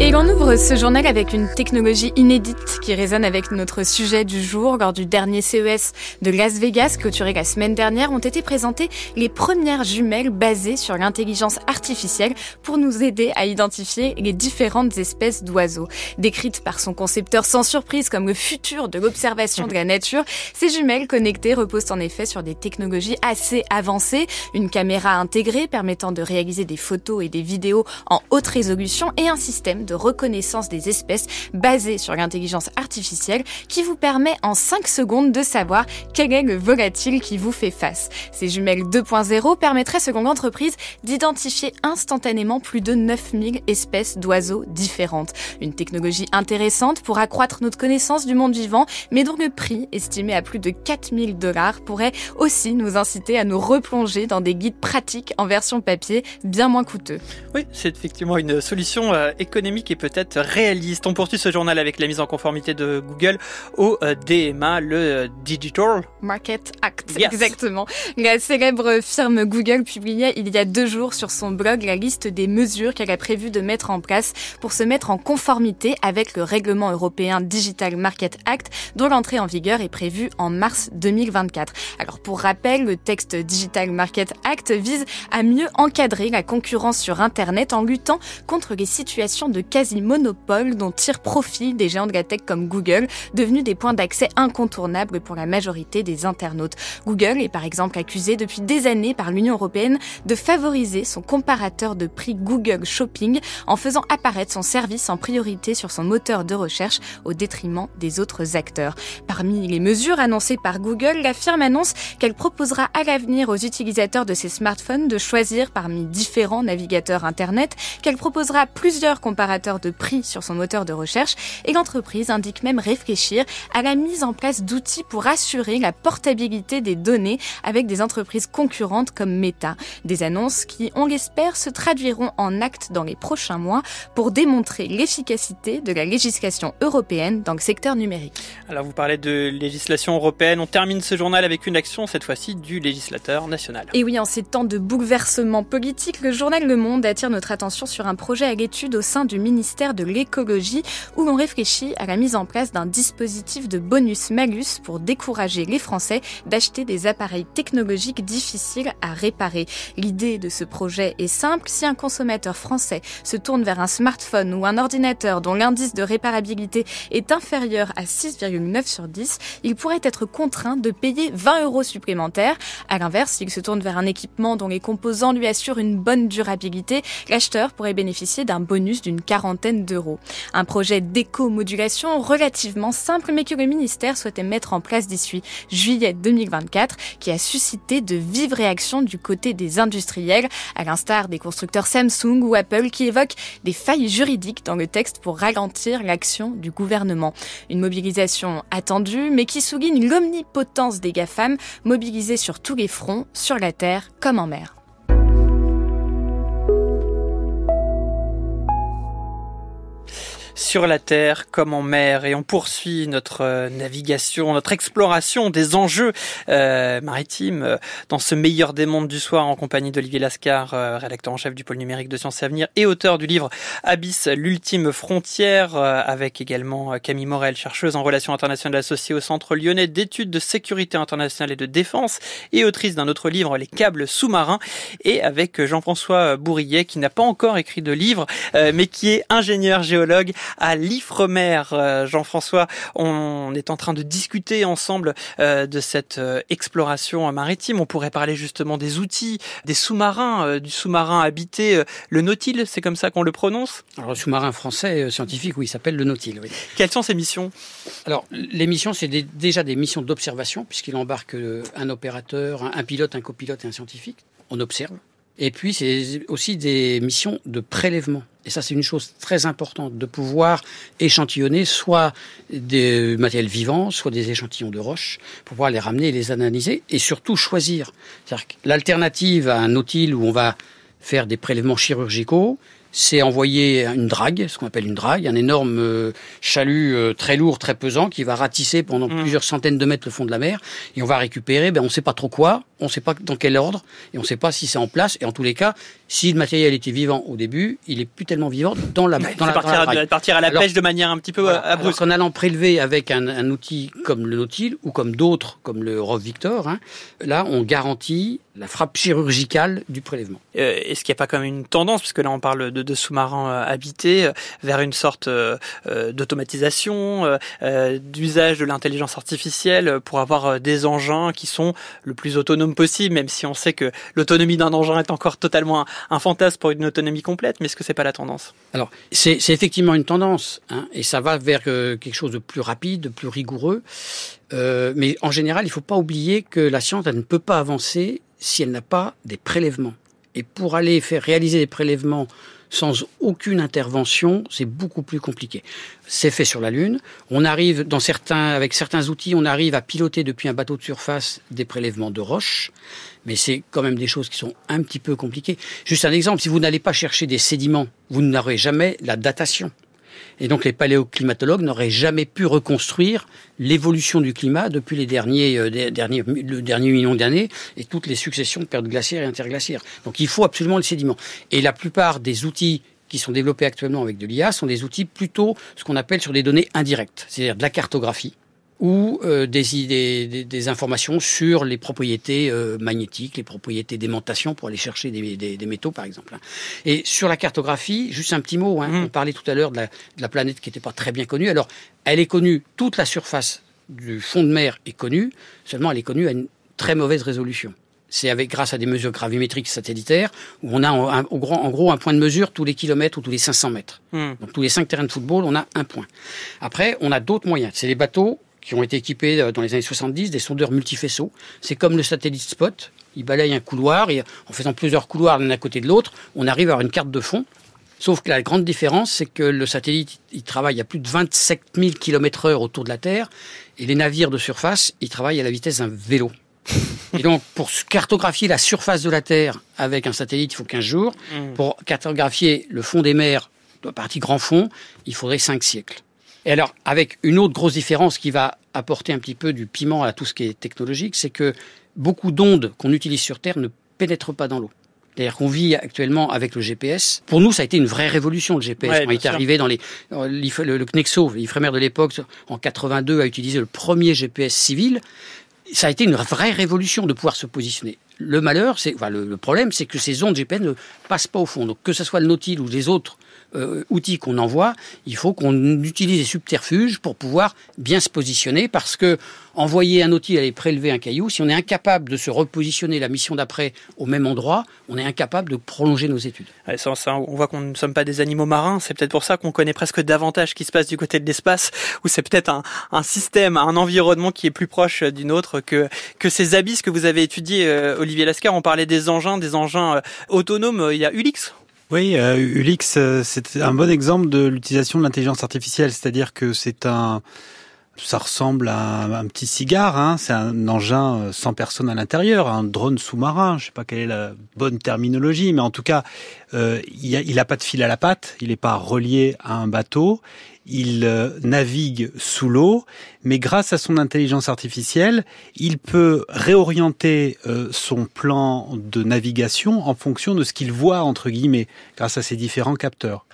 R: Et l'on ouvre ce journal avec une technologie inédite qui résonne avec notre sujet du jour. Lors du dernier CES de Las Vegas, clôturé la semaine dernière, ont été présentées les premières jumelles basées sur l'intelligence artificielle pour nous aider à identifier les différentes espèces d'oiseaux. Décrites par son concepteur sans surprise comme le futur de l'observation de la nature, ces jumelles connectées reposent en effet sur des technologies assez avancées, une caméra intégrée permettant de réaliser des photos et des vidéos en haute résolution et un système de reconnaissance des espèces basé sur l'intelligence artificielle qui vous permet en 5 secondes de savoir quel est le volatile qui vous fait face. Ces jumelles 2.0 permettraient selon l'entreprise d'identifier instantanément plus de 9000 espèces d'oiseaux différentes. Une technologie intéressante pour accroître notre connaissance du monde vivant, mais dont le prix, estimé à plus de 4000 dollars, pourrait aussi nous inciter à nous replonger dans des guides pratiques en version papier bien moins coûteux.
A: Oui, c'est effectivement une solution euh, économique et peut-être réaliste. On poursuit ce journal avec la mise en conformité de Google au euh, DMA, le euh, Digital
R: Market Act.
A: Yes.
R: Exactement. La célèbre firme Google publiait il y a deux jours sur son blog la liste des mesures qu'elle a prévu de mettre en place pour se mettre en conformité avec le règlement européen Digital Market Act dont l'entrée en vigueur est prévue en mars 2024. Alors pour rappel, le texte Digital Market Act vise à mieux encadrer la concurrence sur Internet en luttant contre les situations de quasi-monopole dont tirent profit des géants de la tech comme Google, devenus des points d'accès incontournables pour la majorité des internautes. Google est par exemple accusé depuis des années par l'Union européenne de favoriser son comparateur de prix Google Shopping en faisant apparaître son service en priorité sur son moteur de recherche au détriment des autres acteurs. Parmi les mesures annoncées par Google, la firme annonce qu'elle proposera à l'avenir aux utilisateurs de ses smartphones de choisir parmi différents navigateurs Internet, qu'elle proposera plusieurs comparateurs comparateur de prix sur son moteur de recherche et l'entreprise indique même réfléchir à la mise en place d'outils pour assurer la portabilité des données avec des entreprises concurrentes comme Meta. Des annonces qui, on l'espère, se traduiront en actes dans les prochains mois pour démontrer l'efficacité de la législation européenne dans le secteur numérique.
A: Alors vous parlez de législation européenne, on termine ce journal avec une action cette fois-ci du législateur national.
R: Et oui, en ces temps de bouleversement politique, le journal Le Monde attire notre attention sur un projet à l'étude au sein du ministère de l'écologie où l'on réfléchit à la mise en place d'un dispositif de bonus-malus pour décourager les Français d'acheter des appareils technologiques difficiles à réparer. L'idée de ce projet est simple. Si un consommateur français se tourne vers un smartphone ou un ordinateur dont l'indice de réparabilité est inférieur à 6,9 sur 10, il pourrait être contraint de payer 20 euros supplémentaires. À l'inverse, s'il se tourne vers un équipement dont les composants lui assurent une bonne durabilité, l'acheteur pourrait bénéficier d'un bonus d'une quarantaine d'euros. Un projet d'éco-modulation relativement simple mais que le ministère souhaitait mettre en place d'ici juillet 2024 qui a suscité de vives réactions du côté des industriels, à l'instar des constructeurs Samsung ou Apple qui évoquent des failles juridiques dans le texte pour ralentir l'action du gouvernement. Une mobilisation attendue mais qui souligne l'omnipotence des GAFAM mobilisés sur tous les fronts, sur la terre comme en mer.
A: Sur la terre comme en mer. Et on poursuit notre euh, navigation, notre exploration des enjeux euh, maritimes euh, dans ce meilleur des mondes du soir en compagnie d'Olivier Lascar, euh, rédacteur en chef du pôle numérique de Sciences et Avenir et auteur du livre Abyss, l'ultime frontière, euh, avec également Camille Morel, chercheuse en relations internationales associée au Centre lyonnais d'études de sécurité internationale et de défense et autrice d'un autre livre, Les câbles sous-marins, et avec Jean-François Bourrillet qui n'a pas encore écrit de livre, mais qui est ingénieur géologue à l'Ifremer. Euh, Jean-François, on est en train de discuter ensemble euh, de cette euh, exploration maritime. On pourrait parler justement des outils, des sous-marins, du sous-marin habité, le Nautile, c'est comme ça qu'on le prononce?
C: Alors le sous-marin français scientifique, oui, il s'appelle le Nautile. Oui.
A: Quelles sont ces missions?
C: Alors les missions, c'est des, déjà des missions d'observation, puisqu'il embarque un opérateur, un pilote, un copilote et un scientifique. On observe. Et puis, c'est aussi des missions de prélèvement. Et ça, c'est une chose très importante, de pouvoir échantillonner soit des matériels vivants, soit des échantillons de roches, pour pouvoir les ramener et les analyser, et surtout choisir. C'est-à-dire que l'alternative à un nautile où on va faire des prélèvements chirurgicaux, c'est envoyer une drague, ce qu'on appelle une drague, un énorme euh, chalut euh, très lourd, très pesant, qui va ratisser pendant
A: Mm.
C: plusieurs centaines de mètres le fond de la mer, et on va récupérer, ben, on ne sait pas trop quoi, on ne sait pas dans quel ordre, et on ne sait pas si c'est en place, et en tous les cas, si le matériel était vivant au début, il est plus tellement vivant dans la, dans la, dans
A: partir,
C: la
A: à,
C: drague.
A: partir à la
C: Alors,
A: pêche de manière un petit peu
C: voilà.
A: euh, abrupte.
C: qu'en allant prélever avec un, un outil comme le Nautil ou comme d'autres, comme le Rov Victor, hein, là, on garantit la frappe chirurgicale du prélèvement.
A: Euh, Est-ce qu'il n'y a pas comme une tendance, puisque là on parle de, de sous-marins euh, habités, euh, vers une sorte euh, d'automatisation, d'usage de l'intelligence artificielle pour avoir des engins qui sont le plus autonomes possible, même si on sait que l'autonomie d'un engin est encore totalement un, fantasme pour une autonomie complète, mais est-ce que c'est pas la tendance?
C: Alors, c'est effectivement une tendance, hein, et ça va vers quelque chose de plus rapide, de plus rigoureux. Mais en général, il ne faut pas oublier que la science, elle ne peut pas avancer si elle n'a pas des prélèvements. Et pour aller faire réaliser des prélèvements sans aucune intervention, c'est beaucoup plus compliqué. C'est fait sur la Lune. On arrive dans certains, avec certains outils, on arrive à piloter depuis un bateau de surface des prélèvements de roches, mais c'est quand même des choses qui sont un petit peu compliquées. Juste un exemple, si vous n'allez pas chercher des sédiments, vous n'aurez jamais la datation. Et donc les paléoclimatologues n'auraient jamais pu reconstruire l'évolution du climat depuis les derniers, euh, derniers, le dernier million d'années et toutes les successions de périodes glaciaires et interglaciaires. Donc il faut absolument le sédiment. Et la plupart des outils qui sont développés actuellement avec de l'IA sont des outils plutôt ce qu'on appelle sur des données indirectes, c'est-à-dire de la cartographie ou euh, des, idées- des, des informations sur les propriétés euh, magnétiques, les propriétés d'aimantation pour aller chercher des, métaux, par exemple. hein. Et sur la cartographie, juste un petit mot, hein, on parlait tout à l'heure de la, de la planète qui n'était pas très bien connue. Alors, elle est connue, toute la surface du fond de mer est connue, seulement elle est connue à une très mauvaise résolution. C'est avec grâce à des mesures gravimétriques satellitaires où on a en, gros un point de mesure tous les kilomètres ou tous les 500 mètres.
A: Hmm.
C: Donc tous les cinq terrains de football, on a un point. Après, on a d'autres moyens. C'est les bateaux qui ont été équipés euh, dans les années 70 des sondeurs multifaisceaux. C'est comme le satellite Spot. Il balaye un couloir et en faisant plusieurs couloirs l'un à côté de l'autre, on arrive à avoir une carte de fond Sauf que la grande différence, c'est que le satellite, il travaille à plus de 27 000 km heure autour de la Terre, et les navires de surface, ils travaillent à la vitesse d'un vélo. Et donc, pour cartographier la surface de la Terre avec un satellite, il faut 15 jours.
A: Mm.
C: Pour cartographier le fond des mers, la partie grand fond, il faudrait 5 siècles. Et alors, avec une autre grosse différence qui va apporter un petit peu du piment à tout ce qui est technologique, c'est que beaucoup d'ondes qu'on utilise sur Terre ne pénètrent pas dans l'eau. C'est-à-dire qu'on vit actuellement avec le GPS. Pour nous, ça a été une vraie révolution, le GPS.
A: Ouais,
C: il est
A: sûr.
C: arrivé dans les, euh, le, le Knexo, l'Ifremer de l'époque, en 82, a utilisé le premier GPS civil. Ça a été une vraie révolution de pouvoir se positionner. Le malheur, c'est, enfin, le, le problème, c'est que ces ondes GPS ne passent pas au fond. Donc, que ce soit le Nautil ou les autres euh, outils qu'on envoie, il faut qu'on utilise des subterfuges pour pouvoir bien se positionner parce que envoyer un outil aller prélever un caillou, si on est incapable de se repositionner la mission d'après au même endroit, on est incapable de prolonger nos études.
A: On voit qu'on ne sommes pas des animaux marins. C'est peut-être pour ça qu'on connaît presque davantage ce qui se passe du côté de l'espace, où c'est peut-être un, système, un environnement qui est plus proche d'une autre que que ces abysses que vous avez étudiés, euh, Olivier Lascar. On parlait des engins, des engins euh, autonomes. Il y a Ulix.
B: Oui, euh, Ulix, euh, c'est un bon exemple de l'utilisation de l'intelligence artificielle, c'est-à-dire que c'est un, ça ressemble à un, petit cigare, hein, c'est un engin euh, sans personne à l'intérieur, un drone sous-marin, je sais pas quelle est la bonne terminologie, mais en tout cas, euh, il, a, il a pas de fil à la patte, il n'est pas relié à un bateau, il euh, navigue sous l'eau, mais grâce à son intelligence artificielle, il peut réorienter euh, son plan de navigation en fonction de ce qu'il voit, entre guillemets, grâce à ses différents capteurs.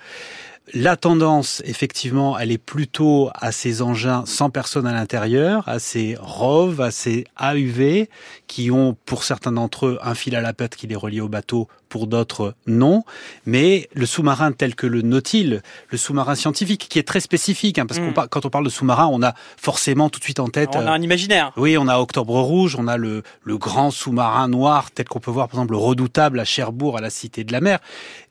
B: La tendance, effectivement, elle est plutôt à ces engins sans personne à l'intérieur, à ces ROV, à ces AUV, qui ont, pour certains d'entre eux, un fil à la patte qui les relie au bateau, pour d'autres, non. Mais le sous-marin tel que le Nautil, le sous-marin scientifique, qui est très spécifique, hein, parce
A: Mm.
B: qu'on par- quand on parle de sous-marin, on a forcément tout de suite en tête...
A: On a
B: euh,
A: un imaginaire.
B: oui, on a Octobre Rouge, on a le, le grand sous-marin noir, tel qu'on peut voir par exemple le redoutable à Cherbourg, à la Cité de la Mer.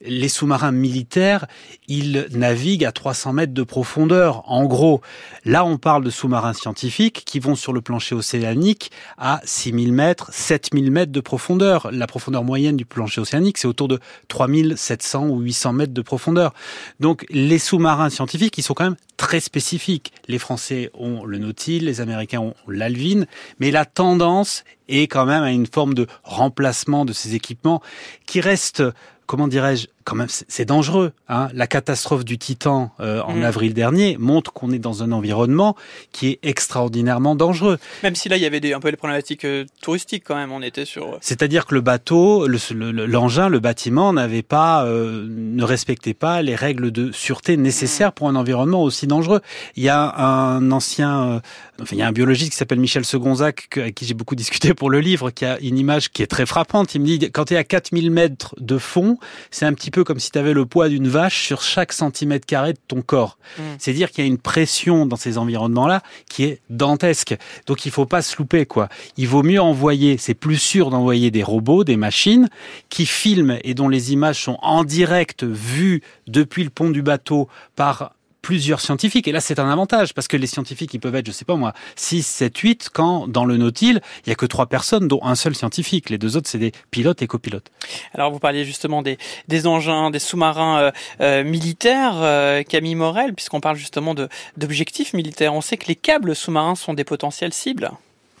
B: Les sous-marins militaires, ils naviguent à 300 mètres de profondeur. En gros, là on parle de sous-marins scientifiques qui vont sur le plancher océanique à 6000 mètres, 7000 mètres de profondeur. La profondeur moyenne du plancher océanique, c'est autour de 3700 ou 800 mètres de profondeur. Donc les sous-marins scientifiques, ils sont quand même très spécifiques. Les Français ont le Nautil, les Américains ont l'Alvin, mais la tendance est quand même à une forme de remplacement de ces équipements qui reste, comment dirais-je, quand même, c'est dangereux. Hein la catastrophe du Titan euh, en
A: Mm.
B: avril dernier montre qu'on est dans un environnement qui est extraordinairement dangereux.
A: Même si là, il y avait des, un peu les problématiques euh, touristiques quand même. On était sur. euh,
B: C'est-à-dire que le bateau, le- le- l'engin, le, bâtiment n'avait pas, euh, ne respectait pas les règles de sûreté nécessaires pour un environnement aussi dangereux. Il y a un ancien, euh, enfin il y a un biologiste qui s'appelle Michel Segonzac, avec qui j'ai beaucoup discuté pour le livre, qui a une image qui est très frappante. Il me dit quand tu es à 4000 mètres de fond, c'est un petit peu comme si tu avais le poids d'une vache sur chaque centimètre carré de ton corps.
A: Mm.
B: C'est dire qu'il y a une pression dans ces environnements-là qui est dantesque. Donc il faut pas se louper quoi. Il vaut mieux envoyer, c'est plus sûr d'envoyer des robots, des machines qui filment et dont les images sont en direct vues depuis le pont du bateau par plusieurs scientifiques. Et là, c'est un avantage parce que les scientifiques, ils peuvent être, je sais pas moi, 6, 7, 8, quand dans le Nautil, il y a que trois personnes, dont un seul scientifique. Les deux autres, c'est des pilotes et copilotes.
A: Alors vous parliez justement des, des engins, des sous-marins euh, euh, militaires, euh, Camille Morel, puisqu'on parle justement d'objectifs militaires. On sait que les câbles sous-marins sont des potentielles cibles.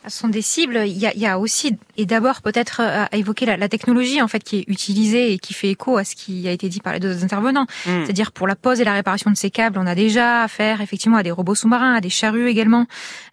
M: Ce sont des cibles. Il y a, il y a aussi, et d'abord peut-être euh, à évoquer la, la technologie en fait qui est utilisée et qui fait écho à ce qui a été dit par les deux intervenants.
A: Mm.
M: C'est-à-dire pour la pose et la réparation de ces câbles, on a déjà affaire effectivement à des robots sous-marins, à des charrues également,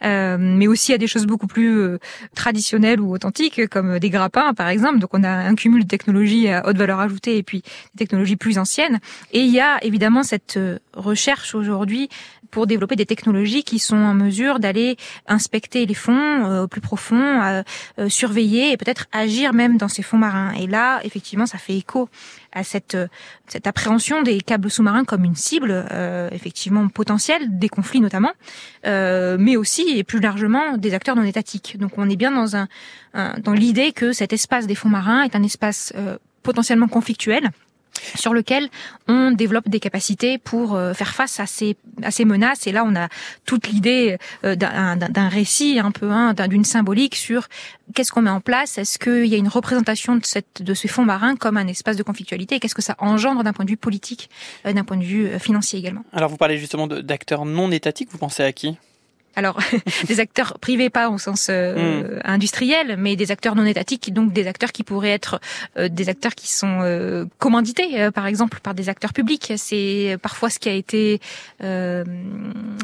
M: euh, mais aussi à des choses beaucoup plus euh, traditionnelles ou authentiques comme des grappins par exemple. Donc on a un cumul de technologies à haute valeur ajoutée et puis des technologies plus anciennes. Et il y a évidemment cette euh, recherche aujourd'hui pour développer des technologies qui sont en mesure d'aller inspecter les fonds euh, plus profond, euh, surveiller et peut-être agir même dans ces fonds marins. Et là, effectivement, ça fait écho à cette euh, cette appréhension des câbles sous-marins comme une cible euh, effectivement potentielle des conflits notamment, mais aussi et plus largement des acteurs non étatiques. Donc on est bien dans un, dans l'idée que cet espace des fonds marins est un espace potentiellement conflictuel sur lequel on développe des capacités pour euh, faire face à ces, à ces menaces. Et là, on a toute l'idée euh, d'un récit un peu, hein, d'une symbolique sur qu'est-ce qu'on met en place. Est-ce qu'il y a une représentation de, cette, de ces fonds marins comme un espace de conflictualité? Qu'est-ce que ça engendre d'un point de vue politique, euh, d'un point de vue financier également?
A: Alors, vous parlez justement d'acteurs non étatiques. Vous pensez à qui?
M: Alors, des acteurs privés pas au sens euh, hmm. industriel, mais des acteurs non étatiques, donc des acteurs qui pourraient être euh, des acteurs qui sont euh, commandités, par exemple, par des acteurs publics. C'est parfois ce qui a été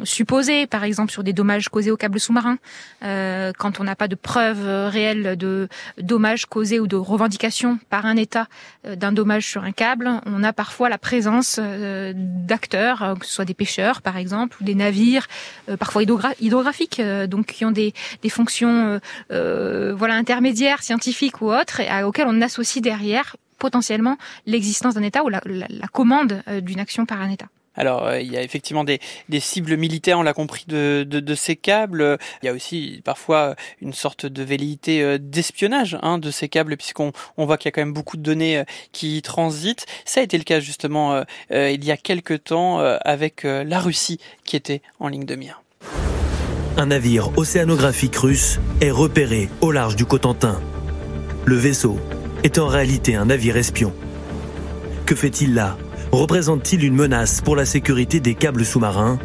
M: supposé, par exemple, sur des dommages causés au câble sous-marin, quand on n'a pas de preuves réelles de dommages causés ou de revendications par un État d'un dommage sur un câble, on a parfois la présence d'acteurs, que ce soit des pêcheurs, par exemple, ou des navires, parfois hydrographiques hydrographiques, euh, donc qui ont des, des fonctions euh, euh, voilà intermédiaires, scientifiques ou autres, auxquelles on associe derrière potentiellement l'existence d'un État ou la, la, commande d'une action par un État.
A: Alors, il y a effectivement des, des cibles militaires, on l'a compris, de, de, de, ces câbles. Il y a aussi parfois une sorte de velléité d'espionnage hein, de ces câbles, puisqu'on on voit qu'il y a quand même beaucoup de données qui transitent. Ça a été le cas justement il y a quelques temps avec la Russie qui était en ligne de mire
Q: un navire océanographique russe est repéré au large du Cotentin. Le vaisseau est en réalité un navire espion. Que fait-il là? Représente-t-il une menace pour la sécurité des câbles sous-marins?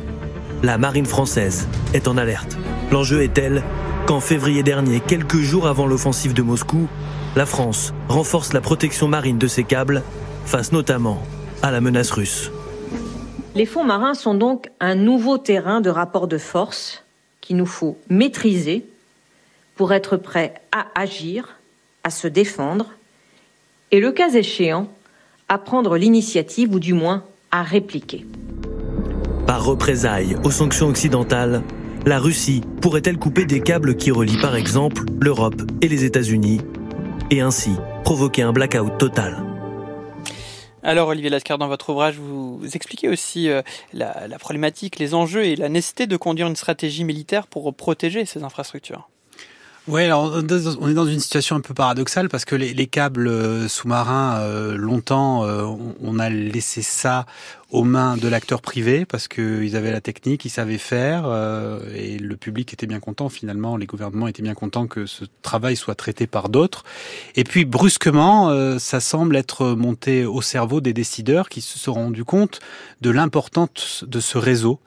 Q: La marine française est en alerte. L'enjeu est tel qu'en février dernier, quelques jours avant l'offensive de Moscou, la France renforce la protection marine de ses câbles face notamment à la menace russe.
S: Les fonds marins sont donc un nouveau terrain de rapport de force qu'il nous faut maîtriser pour être prêt à agir, à se défendre et, le cas échéant, à prendre l'initiative ou du moins à répliquer.
Q: Par représailles aux sanctions occidentales, la Russie pourrait-elle couper des câbles qui relient par exemple l'Europe et les États-Unis et ainsi provoquer un blackout total?
A: Alors Olivier Lascar, dans votre ouvrage, vous expliquez aussi euh, la, problématique, les enjeux et la nécessité de conduire une stratégie militaire pour protéger ces infrastructures.
B: Oui, alors on est dans une situation un peu paradoxale parce que les, les câbles euh, sous-marins, euh, longtemps, on a laissé ça aux mains de l'acteur privé parce qu'ils avaient la technique, ils savaient faire euh, et le public était bien content finalement, les gouvernements étaient bien contents que ce travail soit traité par d'autres. Et puis brusquement, euh, ça semble être monté au cerveau des décideurs qui se sont rendus compte de l'importance de ce réseau.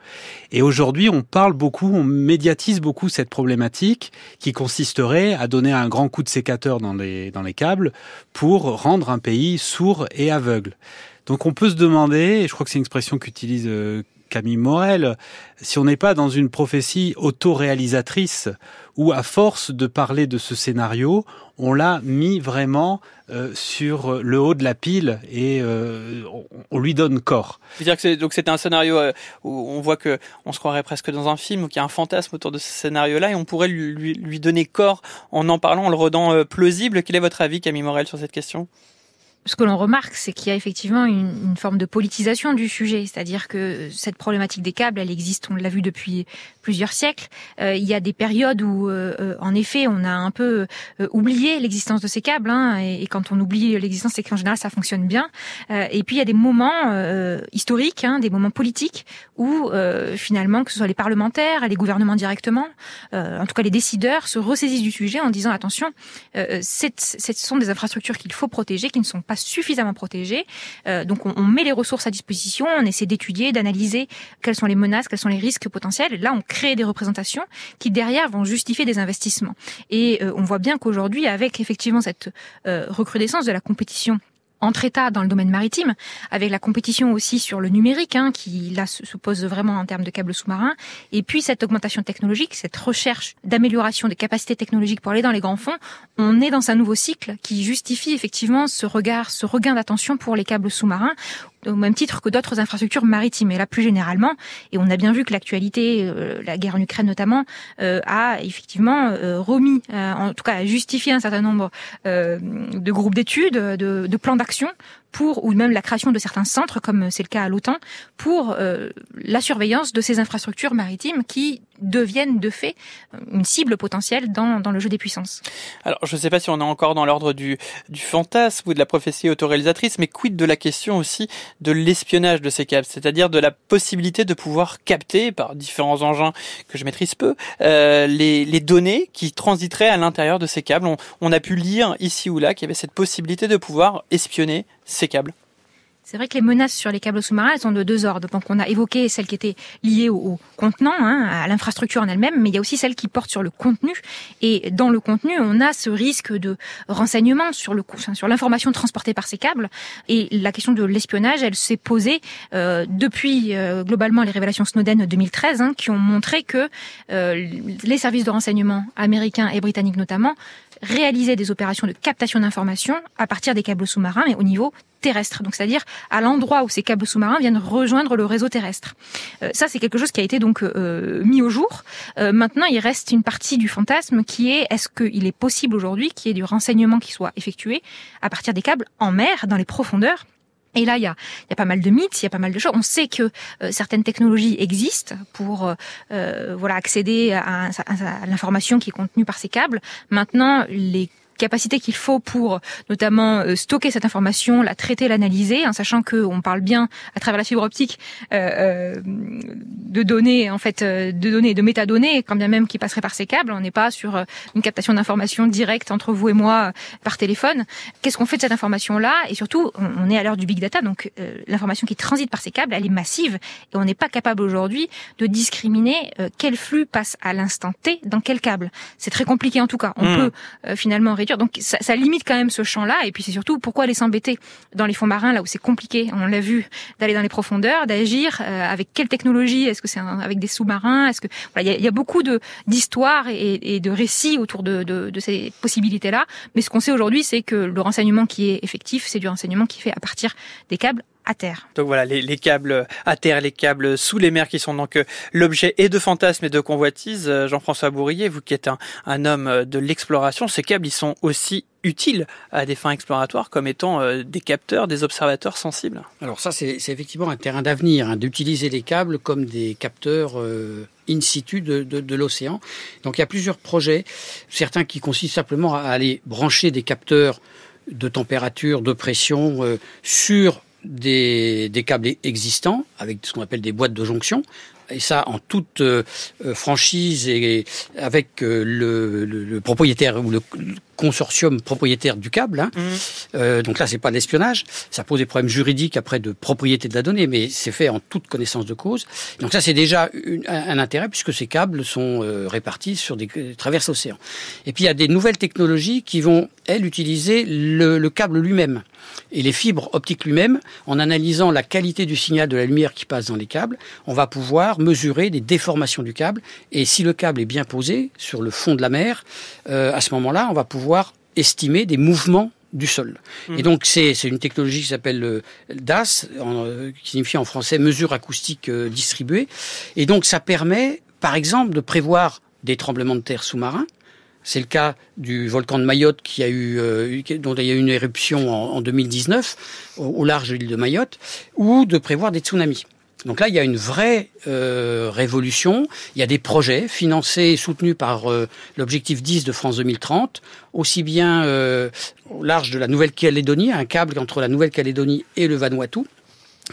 B: Et aujourd'hui, on parle beaucoup, on médiatise beaucoup cette problématique qui consisterait à donner un grand coup de sécateur dans les, dans les câbles pour rendre un pays sourd et aveugle. Donc on peut se demander, et je crois que c'est une expression qu'utilise euh, Camille Morel, si on n'est pas dans une prophétie autoréalisatrice où à force de parler de ce scénario, on l'a mis vraiment euh, sur le haut de la pile et euh, on, lui donne corps.
A: C'est-à-dire que c'est, donc c'était un scénario où on voit que on se croirait presque dans un film, qu'il y a un fantasme autour de ce scénario-là et on pourrait lui, lui, donner corps en en parlant, en le rendant plausible. Quel est votre avis, Camille Morel, sur cette question?
M: Ce que l'on remarque, c'est qu'il y a effectivement une, forme de politisation du sujet, c'est-à-dire que cette problématique des câbles, elle existe, on l'a vu depuis plusieurs siècles. Euh, il y a des périodes où, euh, euh, en effet, on a un peu oublié l'existence de ces câbles, hein, et, quand on oublie l'existence, c'est qu'en général, ça fonctionne bien. et puis, il y a des moments historiques, hein, des moments politiques, où finalement, que ce soit les parlementaires, les gouvernements directement, en tout cas les décideurs, se ressaisissent du sujet en disant, attention, ce sont des infrastructures qu'il faut protéger, qui ne sont pas suffisamment protégés. Euh, donc on, met les ressources à disposition, on essaie d'étudier, d'analyser quelles sont les menaces, quels sont les risques potentiels. là, on crée des représentations qui derrière vont justifier des investissements. Et euh, on voit bien qu'aujourd'hui, avec effectivement cette euh, recrudescence de la compétition entre États dans le domaine maritime, avec la compétition aussi sur le numérique, hein, qui là se, pose vraiment en termes de câbles sous-marins, et puis cette augmentation technologique, cette recherche d'amélioration des capacités technologiques pour aller dans les grands fonds, on est dans un nouveau cycle qui justifie effectivement ce regard, ce regain d'attention pour les câbles sous-marins, au même titre que d'autres infrastructures maritimes. Et là, plus généralement, et on a bien vu que l'actualité, euh, la guerre en Ukraine notamment, euh, a effectivement euh, remis, en tout cas a justifié un certain nombre de groupes d'études, de, de plans d'action pour, ou même la création de certains centres, comme c'est le cas à l'OTAN, pour la surveillance de ces infrastructures maritimes qui deviennent de fait une cible potentielle dans, dans le jeu des puissances.
A: Alors, je ne sais pas si on est encore dans l'ordre du, du fantasme ou de la prophétie autoréalisatrice, mais quid de la question aussi de l'espionnage de ces câbles, c'est-à-dire de la possibilité de pouvoir capter par différents engins que je maîtrise peu euh, les, les, données qui transiteraient à l'intérieur de ces câbles? On, on a pu lire ici ou là qu'il y avait cette possibilité de pouvoir espionner
M: C'est vrai que les menaces sur les câbles sous-marins, sont de deux ordres. Donc on a évoqué celles qui étaient liées au, contenant, hein, à l'infrastructure en elle-même, mais il y a aussi celles qui portent sur le contenu. Et dans le contenu, on a ce risque de renseignement sur l'information transportée par ces câbles. Et la question de l'espionnage, elle s'est posée euh, depuis euh, globalement les révélations Snowden 2013, hein, qui ont montré que euh, les services de renseignement américains et britanniques notamment réalisaient des opérations de captation d'informations à partir des câbles sous-marins, mais au niveau terrestre, donc c'est-à-dire à, l'endroit où ces câbles sous-marins viennent rejoindre le réseau terrestre. Euh, ça, c'est quelque chose qui a été donc euh, mis au jour. Euh, maintenant, il reste une partie du fantasme qui est est-ce qu'il est possible aujourd'hui qu'il y ait du renseignement qui soit effectué à partir des câbles en mer, dans les profondeurs et là, il y a, pas mal de mythes, il y a pas mal de choses. On sait que euh, certaines technologies existent pour euh, voilà accéder à, à, à l'information qui est contenue par ces câbles. Maintenant, les capacité qu'il faut pour notamment euh, stocker cette information, la traiter, l'analyser, en sachant que on parle bien à travers la fibre optique euh, euh de données en fait euh, de données, de métadonnées, quand bien même qui passeraient par ces câbles. On n'est pas sur une captation d'informations directe entre vous et moi par téléphone. Qu'est-ce qu'on fait de cette information-là? Et surtout, on est à l'heure du big data, donc l'information qui transite par ces câbles, elle est massive et on n'est pas capable aujourd'hui de discriminer quel flux passe à l'instant T dans quel câble. C'est très compliqué en tout cas. On mmh. peut finalement réduire donc ça, limite quand même ce champ-là. Et puis c'est surtout pourquoi aller s'embêter dans les fonds marins là où c'est compliqué. On l'a vu d'aller dans les profondeurs, d'agir euh, avec quelle technologie? Est-ce que c'est avec des sous-marins? Est-ce que il y a, beaucoup d'histoires et, de récits autour de, de, de ces possibilités-là. Mais ce qu'on sait aujourd'hui, c'est que le renseignement qui est effectif, c'est du renseignement qui fait à partir des câbles à terre.
A: Donc voilà, les, les, câbles à terre, les câbles sous les mers qui sont donc euh, l'objet et de fantasmes et de convoitises. Euh, Jean-François Bourrier, vous qui êtes un, un homme euh, de l'exploration, ces câbles, ils sont aussi utiles à des fins exploratoires comme étant des capteurs, des observateurs sensibles
C: Alors ça, c'est effectivement un terrain d'avenir, hein, d'utiliser les câbles comme des capteurs euh, in situ de, de, de l'océan. Donc il y a plusieurs projets, certains qui consistent simplement à aller brancher des capteurs de température, de pression euh, sur des, câbles existants avec ce qu'on appelle des boîtes de jonction. Et ça en toute euh, franchise et avec euh, le, le, le, propriétaire ou le, consortium propriétaire du câble. Hein. Mmh. Euh, donc là, c'est pas de l'espionnage. Ça pose des problèmes juridiques après de propriété de la donnée, mais c'est fait en toute connaissance de cause. Donc ça, c'est déjà une, un, intérêt puisque ces câbles sont euh, répartis sur des traverses océans. Et puis il y a des nouvelles technologies qui vont elles utiliser le, le câble lui-même et les fibres optiques lui-même, en analysant la qualité du signal de la lumière qui passe dans les câbles, on va pouvoir mesurer des déformations du câble. Et si le câble est bien posé sur le fond de la mer, euh, à ce moment-là, on va pouvoir estimer des mouvements du sol. Mmh. Et donc c'est une technologie qui s'appelle le DAS, en, euh, qui signifie en français mesure acoustique euh, distribuée. Et donc ça permet, par exemple, de prévoir des tremblements de terre sous-marins, c'est le cas du volcan de Mayotte qui a eu, euh, dont il y a eu une éruption en, en 2019 au, au, large de l'île de Mayotte, ou de prévoir des tsunamis. Donc là, il y a une vraie euh, révolution. Il y a des projets financés et soutenus par euh, l'objectif 10 de France 2030, aussi bien euh, au large de la Nouvelle-Calédonie, un câble entre la Nouvelle-Calédonie et le Vanuatu,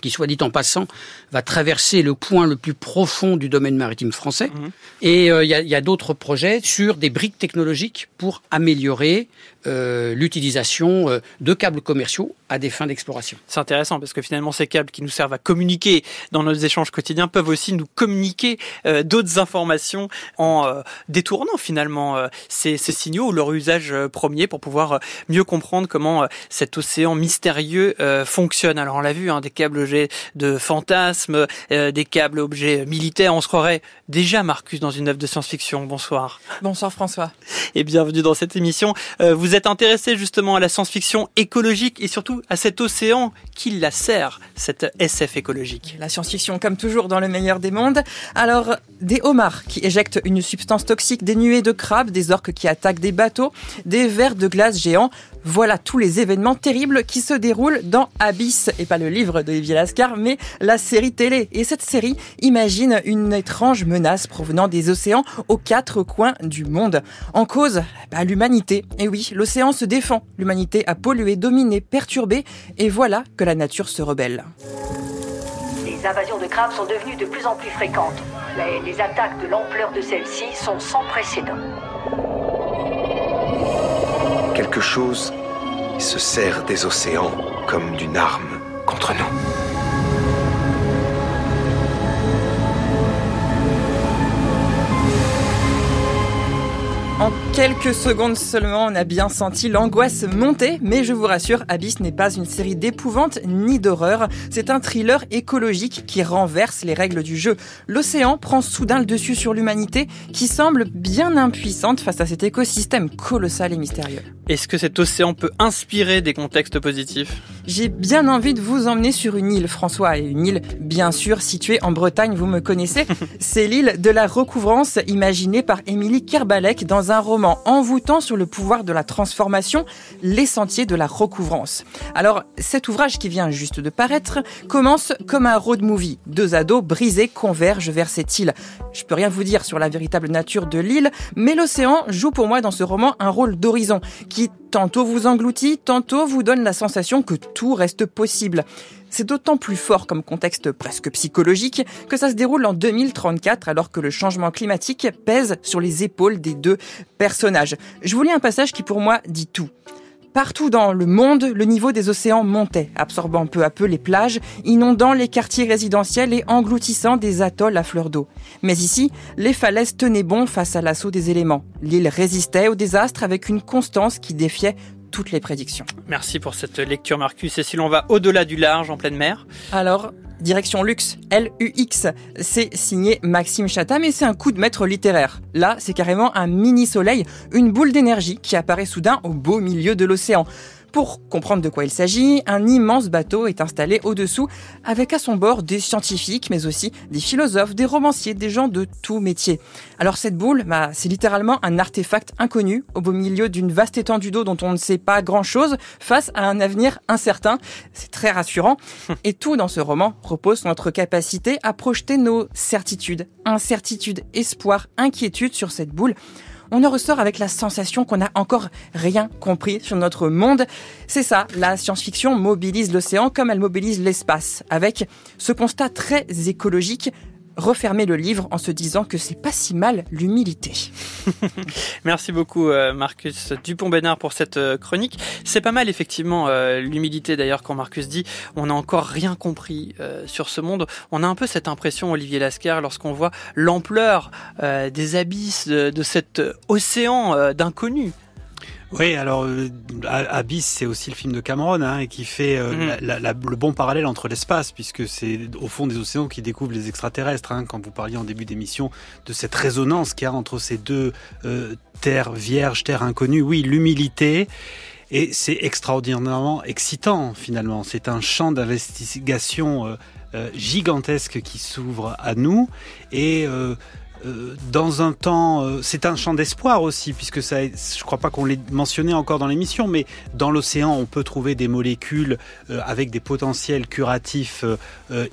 C: qui, soit dit en passant, va traverser le point le plus profond du domaine maritime français. Mmh. Et il euh, y a, y a d'autres projets sur des briques technologiques pour améliorer euh, l'utilisation euh, de câbles commerciaux à des fins d'exploration.
A: C'est intéressant parce que finalement ces câbles qui nous servent à communiquer dans nos échanges quotidiens peuvent aussi nous communiquer euh, d'autres informations en euh, détournant finalement euh, ces, ces, signaux ou leur usage premier pour pouvoir mieux comprendre comment cet océan mystérieux fonctionne. Alors on l'a vu, hein, des câbles objets de fantasmes, des câbles objets militaires, on se croirait déjà Marcus dans une œuvre de science-fiction. Bonsoir.
T: Bonsoir François.
A: Et bienvenue dans cette émission. vous êtes intéressé justement à la science-fiction écologique et surtout à cet océan qui la sert, cette SF écologique.
T: La science-fiction, comme toujours, dans le meilleur des mondes. Alors, des homards qui éjectent une substance toxique, des nuées de crabes, des orques qui attaquent des bateaux, des vers de glace géants. Voilà tous les événements terribles qui se déroulent dans Abyss, et pas le livre de Olivier Lascar, mais la série télé. Et cette série imagine une étrange menace provenant des océans aux quatre coins du monde. En cause, bah, l'humanité. Et oui, l'océan se défend. L'humanité a pollué, dominé, perturbé, et voilà que la nature se rebelle.
U: Les invasions de crabes sont devenues de plus en plus fréquentes. Mais les attaques de l'ampleur de celles-ci sont sans précédent.
V: Quelque chose se sert des océans comme d'une arme contre nous.
T: En quelques secondes seulement, on a bien senti l'angoisse monter, mais je vous rassure, Abyss n'est pas une série d'épouvante ni d'horreur, c'est un thriller écologique qui renverse les règles du jeu. L'océan prend soudain le dessus sur l'humanité qui semble bien impuissante face à cet écosystème colossal et mystérieux.
A: Est-ce que cet océan peut inspirer des contextes positifs?
T: J'ai bien envie de vous emmener sur une île, François, et une île bien sûr située en Bretagne, vous me connaissez. C'est l'île de la recouvrance imaginée par Émilie Kerbalek dans un roman envoûtant sur le pouvoir de la transformation, Les Sentiers de la Recouvrance. Alors, cet ouvrage qui vient juste de paraître commence comme un road movie. Deux ados brisés convergent vers cette île. Je peux rien vous dire sur la véritable nature de l'île, mais l'océan joue pour moi dans ce roman un rôle d'horizon qui tantôt vous engloutit, tantôt vous donne la sensation que tout reste possible. C'est d'autant plus fort comme contexte presque psychologique que ça se déroule en 2034 alors que le changement climatique pèse sur les épaules des deux personnages. Je vous lis un passage qui pour moi dit tout. Partout dans le monde, le niveau des océans montait, absorbant peu à peu les plages, inondant les quartiers résidentiels et engloutissant des atolls à fleur d'eau. Mais ici, les falaises tenaient bon face à l'assaut des éléments. L'île résistait au désastre avec une constance qui défiait toutes les prédictions.
A: Merci pour cette lecture, Marcus. Et si l'on va au-delà du large, en pleine mer?
T: Alors, direction luxe, L-U-X. C'est signé Maxime Chatham et c'est un coup de maître littéraire. Là, c'est carrément un mini-soleil, une boule d'énergie qui apparaît soudain au beau milieu de l'océan. Pour comprendre de quoi il s'agit, un immense bateau est installé au-dessous avec à son bord des scientifiques, mais aussi des philosophes, des romanciers, des gens de tout métier. Alors cette boule, bah, c'est littéralement un artefact inconnu au beau milieu d'une vaste étendue d'eau dont on ne sait pas grand-chose face à un avenir incertain. C'est très rassurant. Et tout dans ce roman repose sur notre capacité à projeter nos certitudes, incertitudes, espoir, inquiétude sur cette boule on en ressort avec la sensation qu'on n'a encore rien compris sur notre monde. C'est ça, la science-fiction mobilise l'océan comme elle mobilise l'espace, avec ce constat très écologique refermer le livre en se disant que c'est pas si mal l'humilité.
A: Merci beaucoup euh, Marcus Dupont-Bénard pour cette euh, chronique. C'est pas mal effectivement euh, l'humilité d'ailleurs quand Marcus dit on n'a encore rien compris sur ce monde. On a un peu cette impression Olivier Lascar lorsqu'on voit l'ampleur des abysses de, de cet océan d'inconnus.
B: Oui, alors euh, Abyss, c'est aussi le film de Cameron hein, et qui fait euh, la- la- le bon parallèle entre l'espace, puisque c'est au fond des océans qui découvrent les extraterrestres. Hein, quand vous parliez en début d'émission de cette résonance qu'il y a entre ces deux euh, terres vierges, terres inconnues. Oui, l'humilité. Et c'est extraordinairement excitant finalement. C'est un champ d'investigation euh, euh, gigantesque qui s'ouvre à nous et euh, dans un temps, euh, c'est un champ d'espoir aussi, puisque ça, je crois pas qu'on l'ait mentionné encore dans l'émission, mais dans l'océan, on peut trouver des molécules euh, avec des potentiels curatifs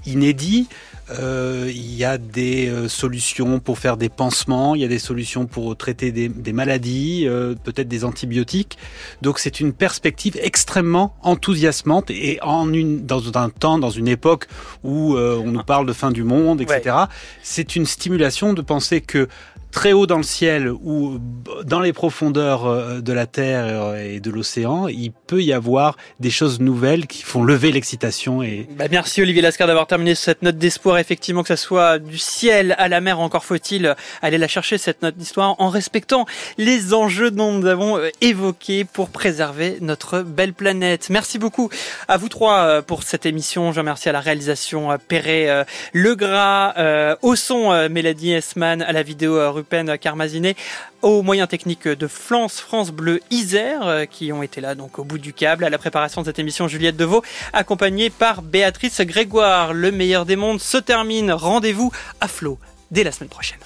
B: inédits. Euh, il y a des euh, solutions pour faire des pansements, il y a des solutions pour traiter des, des maladies, euh, peut-être des antibiotiques. Donc c'est une perspective extrêmement enthousiasmante et en une, dans un temps, dans une époque où euh, on nous parle de fin du monde, etc. C'est une stimulation de penser que très haut dans le ciel ou dans les profondeurs euh, de la Terre euh, et de l'océan, il peut y avoir des choses nouvelles qui font lever l'excitation et
A: Bah, merci Olivier Lascar d'avoir terminé cette note d'espoir. Effectivement, que ça soit du ciel à la mer, encore faut-il aller la chercher cette note d'histoire en respectant les enjeux dont nous avons euh, évoqués pour préserver notre belle planète. Merci beaucoup à vous trois pour cette émission. Je remercie à la réalisation Perret Legras, au son Mélanie Esman, à la vidéo Rupen Carmazinet, aux moyens techniques de France, France Bleu, Isère, euh, qui ont été là donc au bout du câble, à la préparation de cette émission Juliette Deveau, accompagnée par Béatrice Grégoire. Le meilleur des mondes se termine. Rendez-vous à flot dès la semaine prochaine.